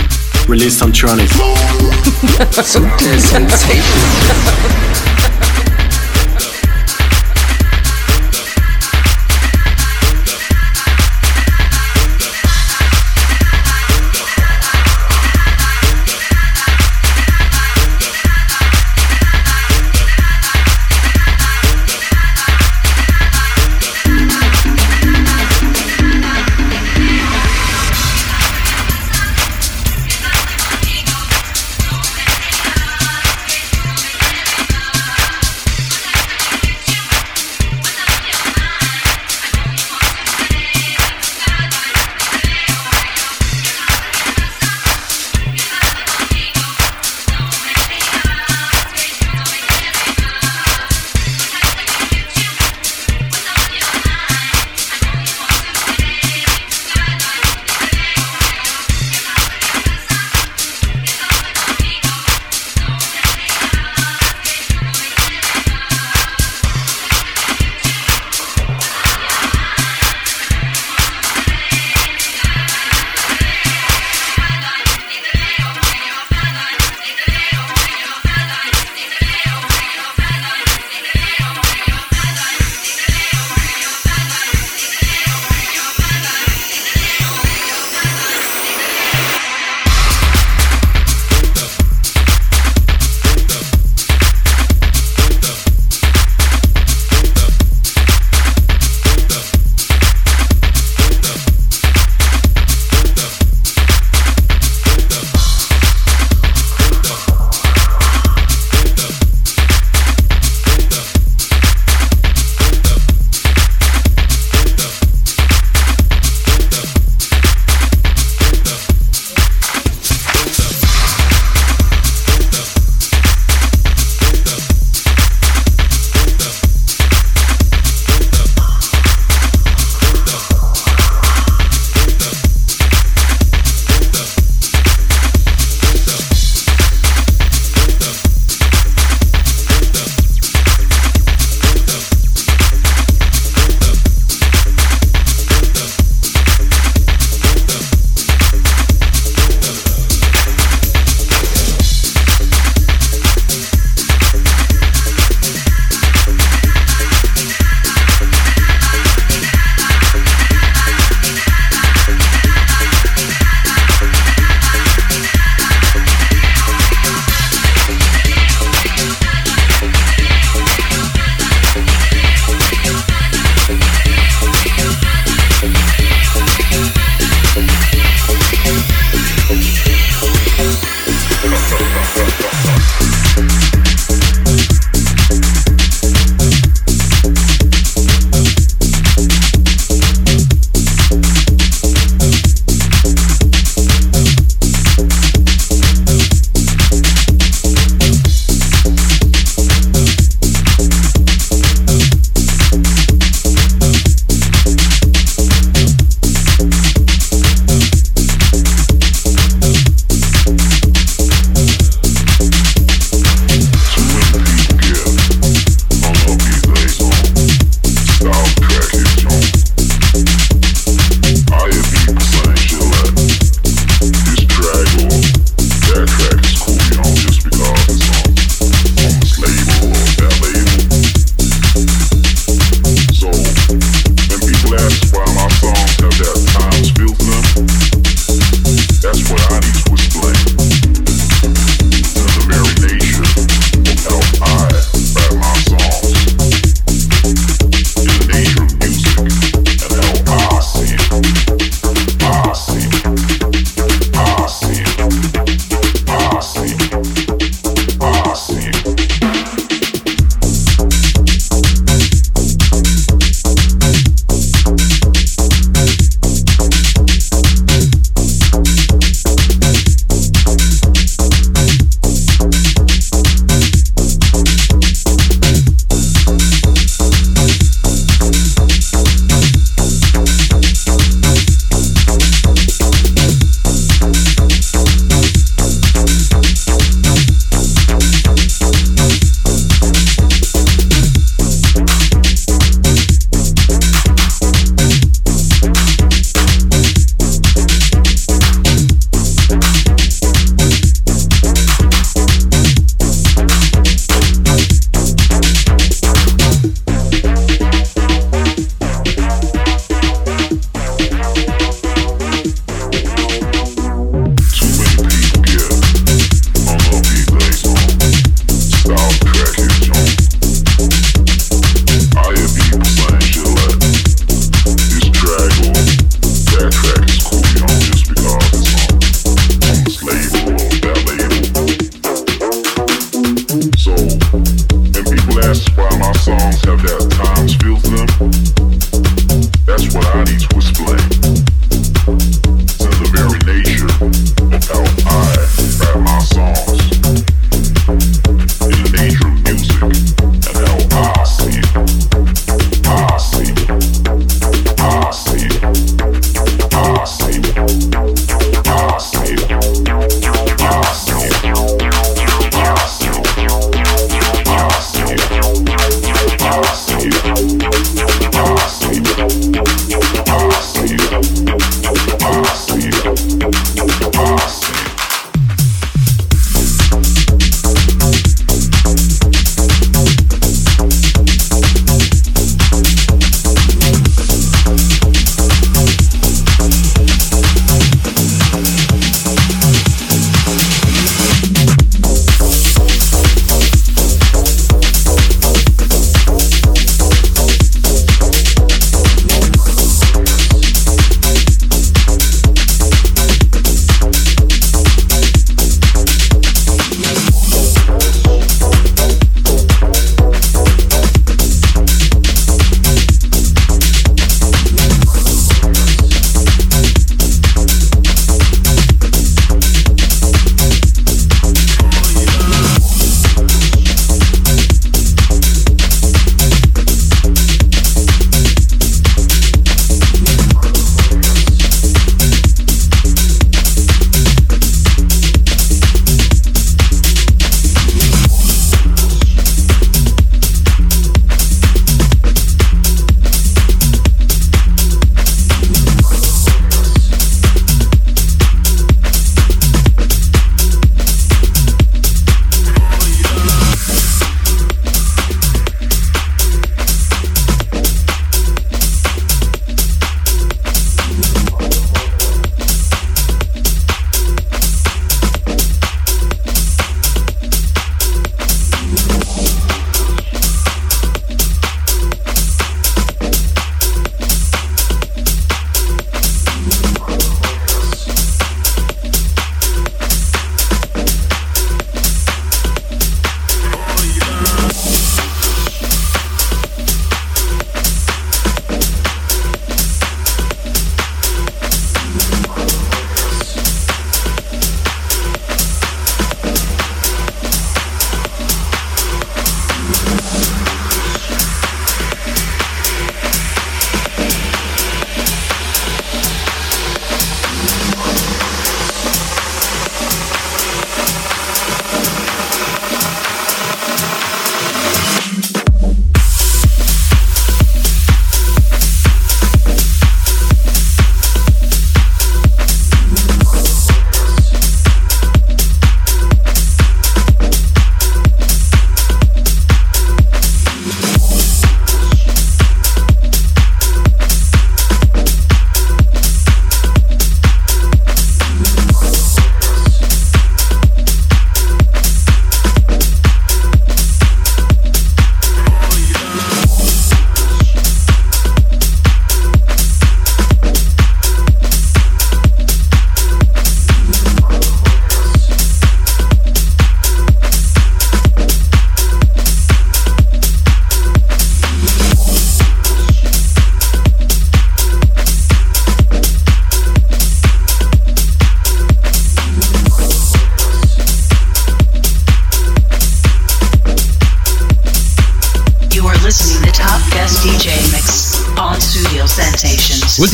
released on Tronic. Subtle Sensations.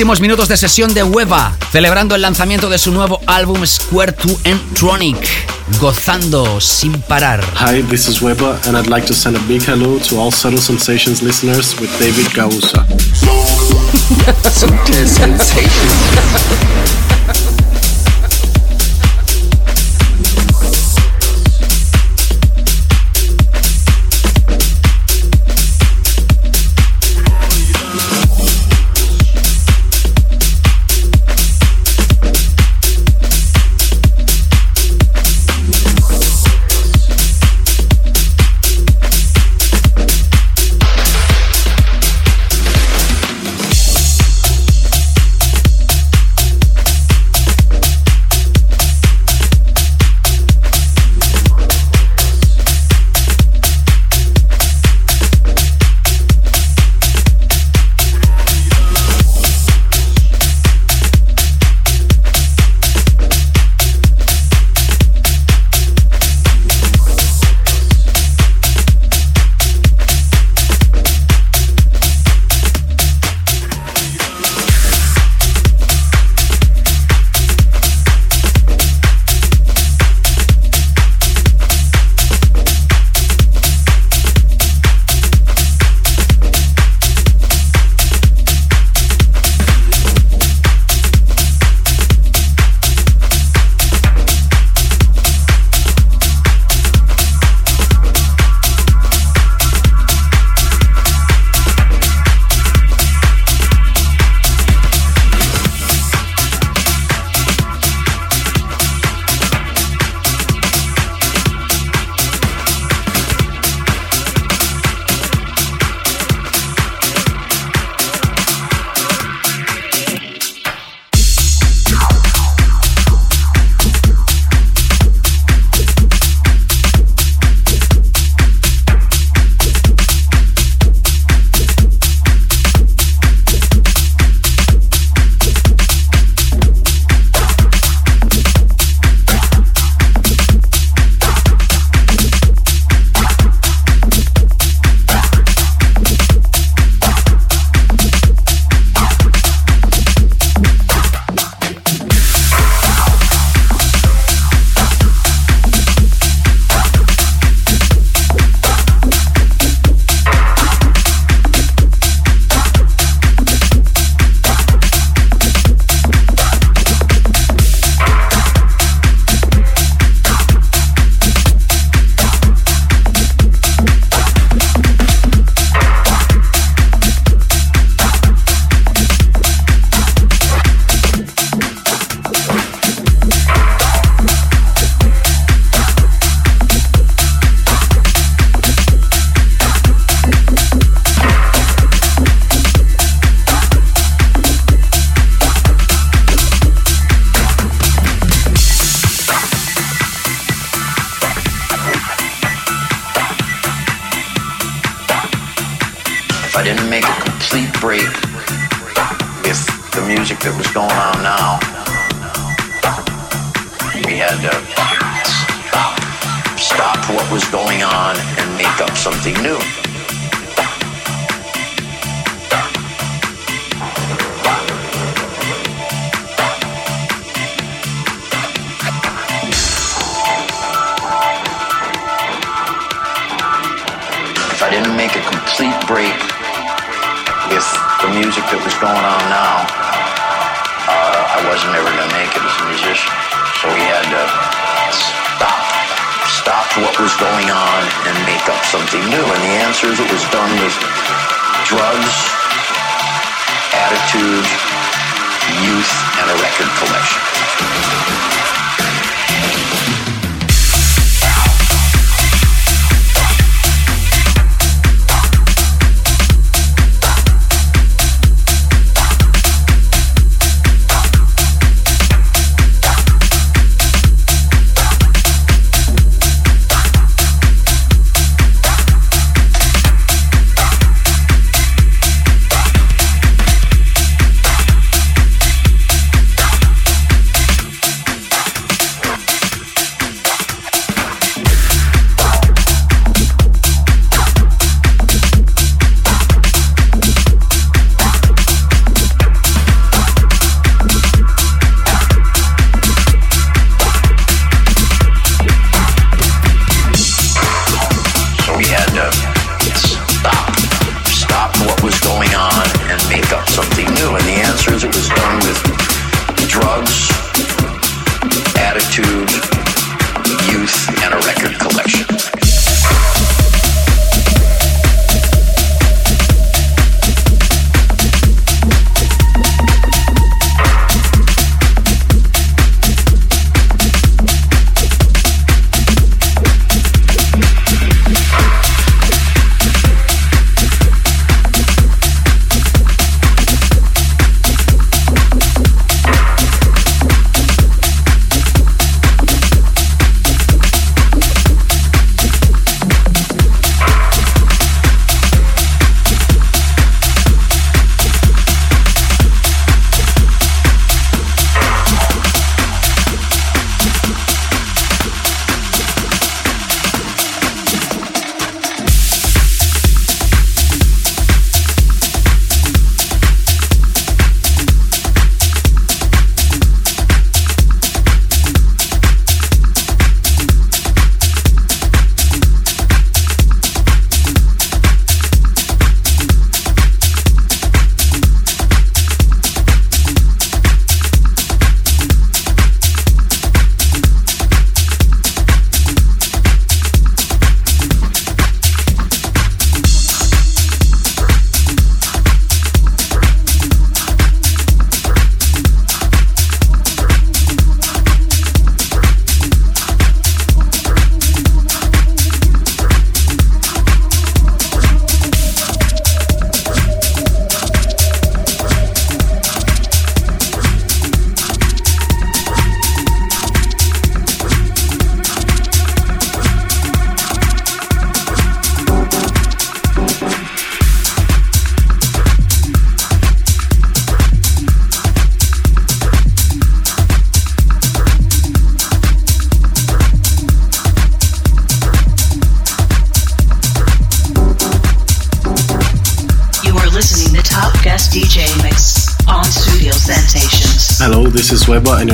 últimos minutos de sesión de Hueva, celebrando el lanzamiento de su nuevo álbum Square to Entronic, gozando sin parar. Hi, this is Weber and I'd like to send a big hello to all Subtle Sensations listeners with David Gausa. Subtle Sensations.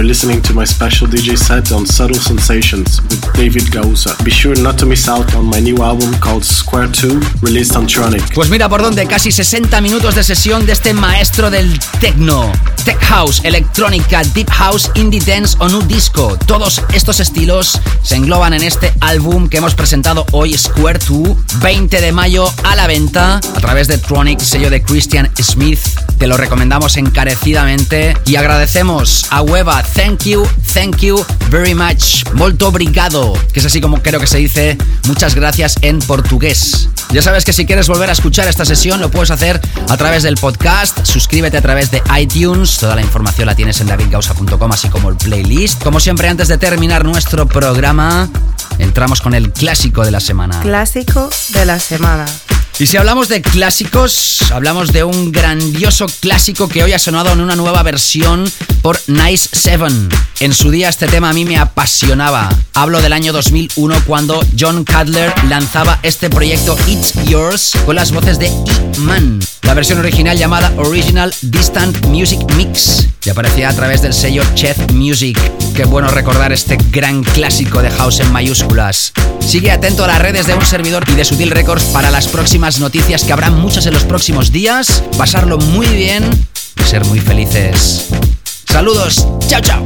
Listening to my special DJ set on Subtle Sensations with David Gausa. Be sure not to miss out on my new album called Square 2, released on Tronic. Pues mira por dónde, casi 60 minutos de sesión de este maestro del techno. Tech House, electrónica, Deep House, Indie Dance o Nu Disco. Todos estos estilos se engloban en este álbum que hemos presentado hoy, Square 2, 20 de mayo a la venta a través de Tronic, sello de Christian Smith. Te lo recomendamos encarecidamente y agradecemos a Weba. Thank you, thank you very much. Molto obrigado, que es así como creo que se dice muchas gracias en portugués. Ya sabes que si quieres volver a escuchar esta sesión lo puedes hacer a través del podcast. Suscríbete a través de iTunes. Toda la información la tienes en davidgausa.com, así como el playlist. Como siempre, antes de terminar nuestro programa, entramos con el clásico de la semana. Clásico de la semana. Y si hablamos de clásicos, hablamos de un grandioso clásico que hoy ha sonado en una nueva versión por Nice Seven. En su día este tema a mí me apasionaba. Hablo del año 2001 cuando John Cutler lanzaba este proyecto It's Yours con las voces de E-Man. La versión original llamada Original Distant Music Mix y aparecía a través del sello Chef Music. Qué bueno recordar este gran clásico de house en mayúsculas. Sigue atento a las redes de un servidor y de Sutil Records para las próximas noticias que habrá muchas en los próximos días. Pasarlo muy bien y ser muy felices. Saludos, chao chao.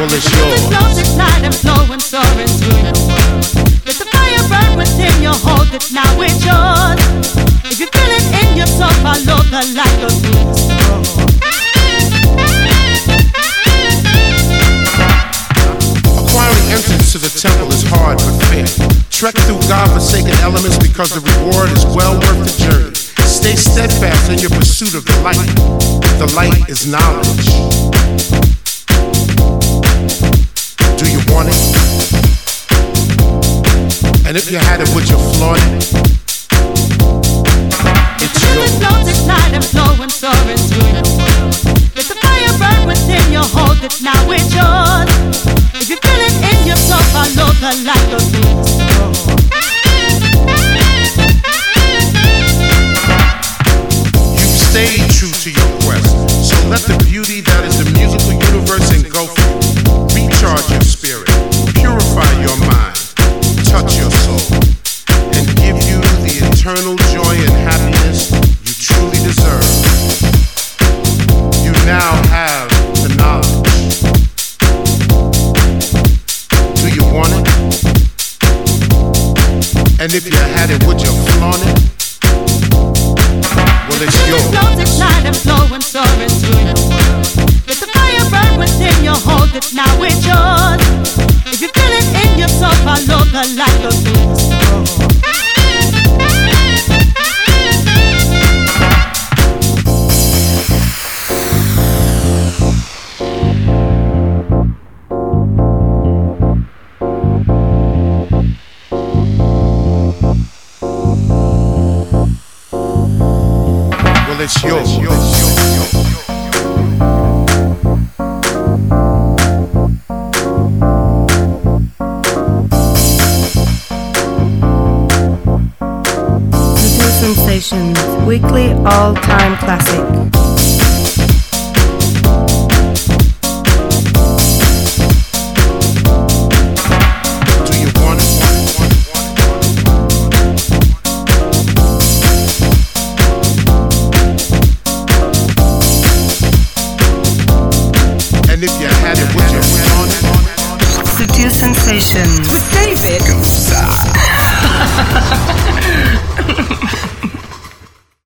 Well, it's The yours. flows ignite and flow and soar into your world. Let the fire burn within you, hold it now, it's yours. If you feel it in your soul, follow the light of this Acquiring entrance to the temple is hard but fair. Trek through God-forsaken elements because the reward is well worth the journey. Stay steadfast in your pursuit of the light. The light is knowledge. Do you want it? And if you had it, would you flaunt it? flowing, soaring your world. Let the fire burn within you, hold it, now it's yours. If you feel it in yourself, follow the light of You've stayed true to your quest, so let the beauty that is the musical universe engulf you. Recharge your spirit, purify your mind, touch your soul, and give you the eternal joy and happiness you truly deserve. You now have the knowledge. Do you want it? And if you had it, would you it, now it's yours. If you feel it in yourself, follow the light of Well, it's yours. Would you flaunt it? Sutil Sensations with David.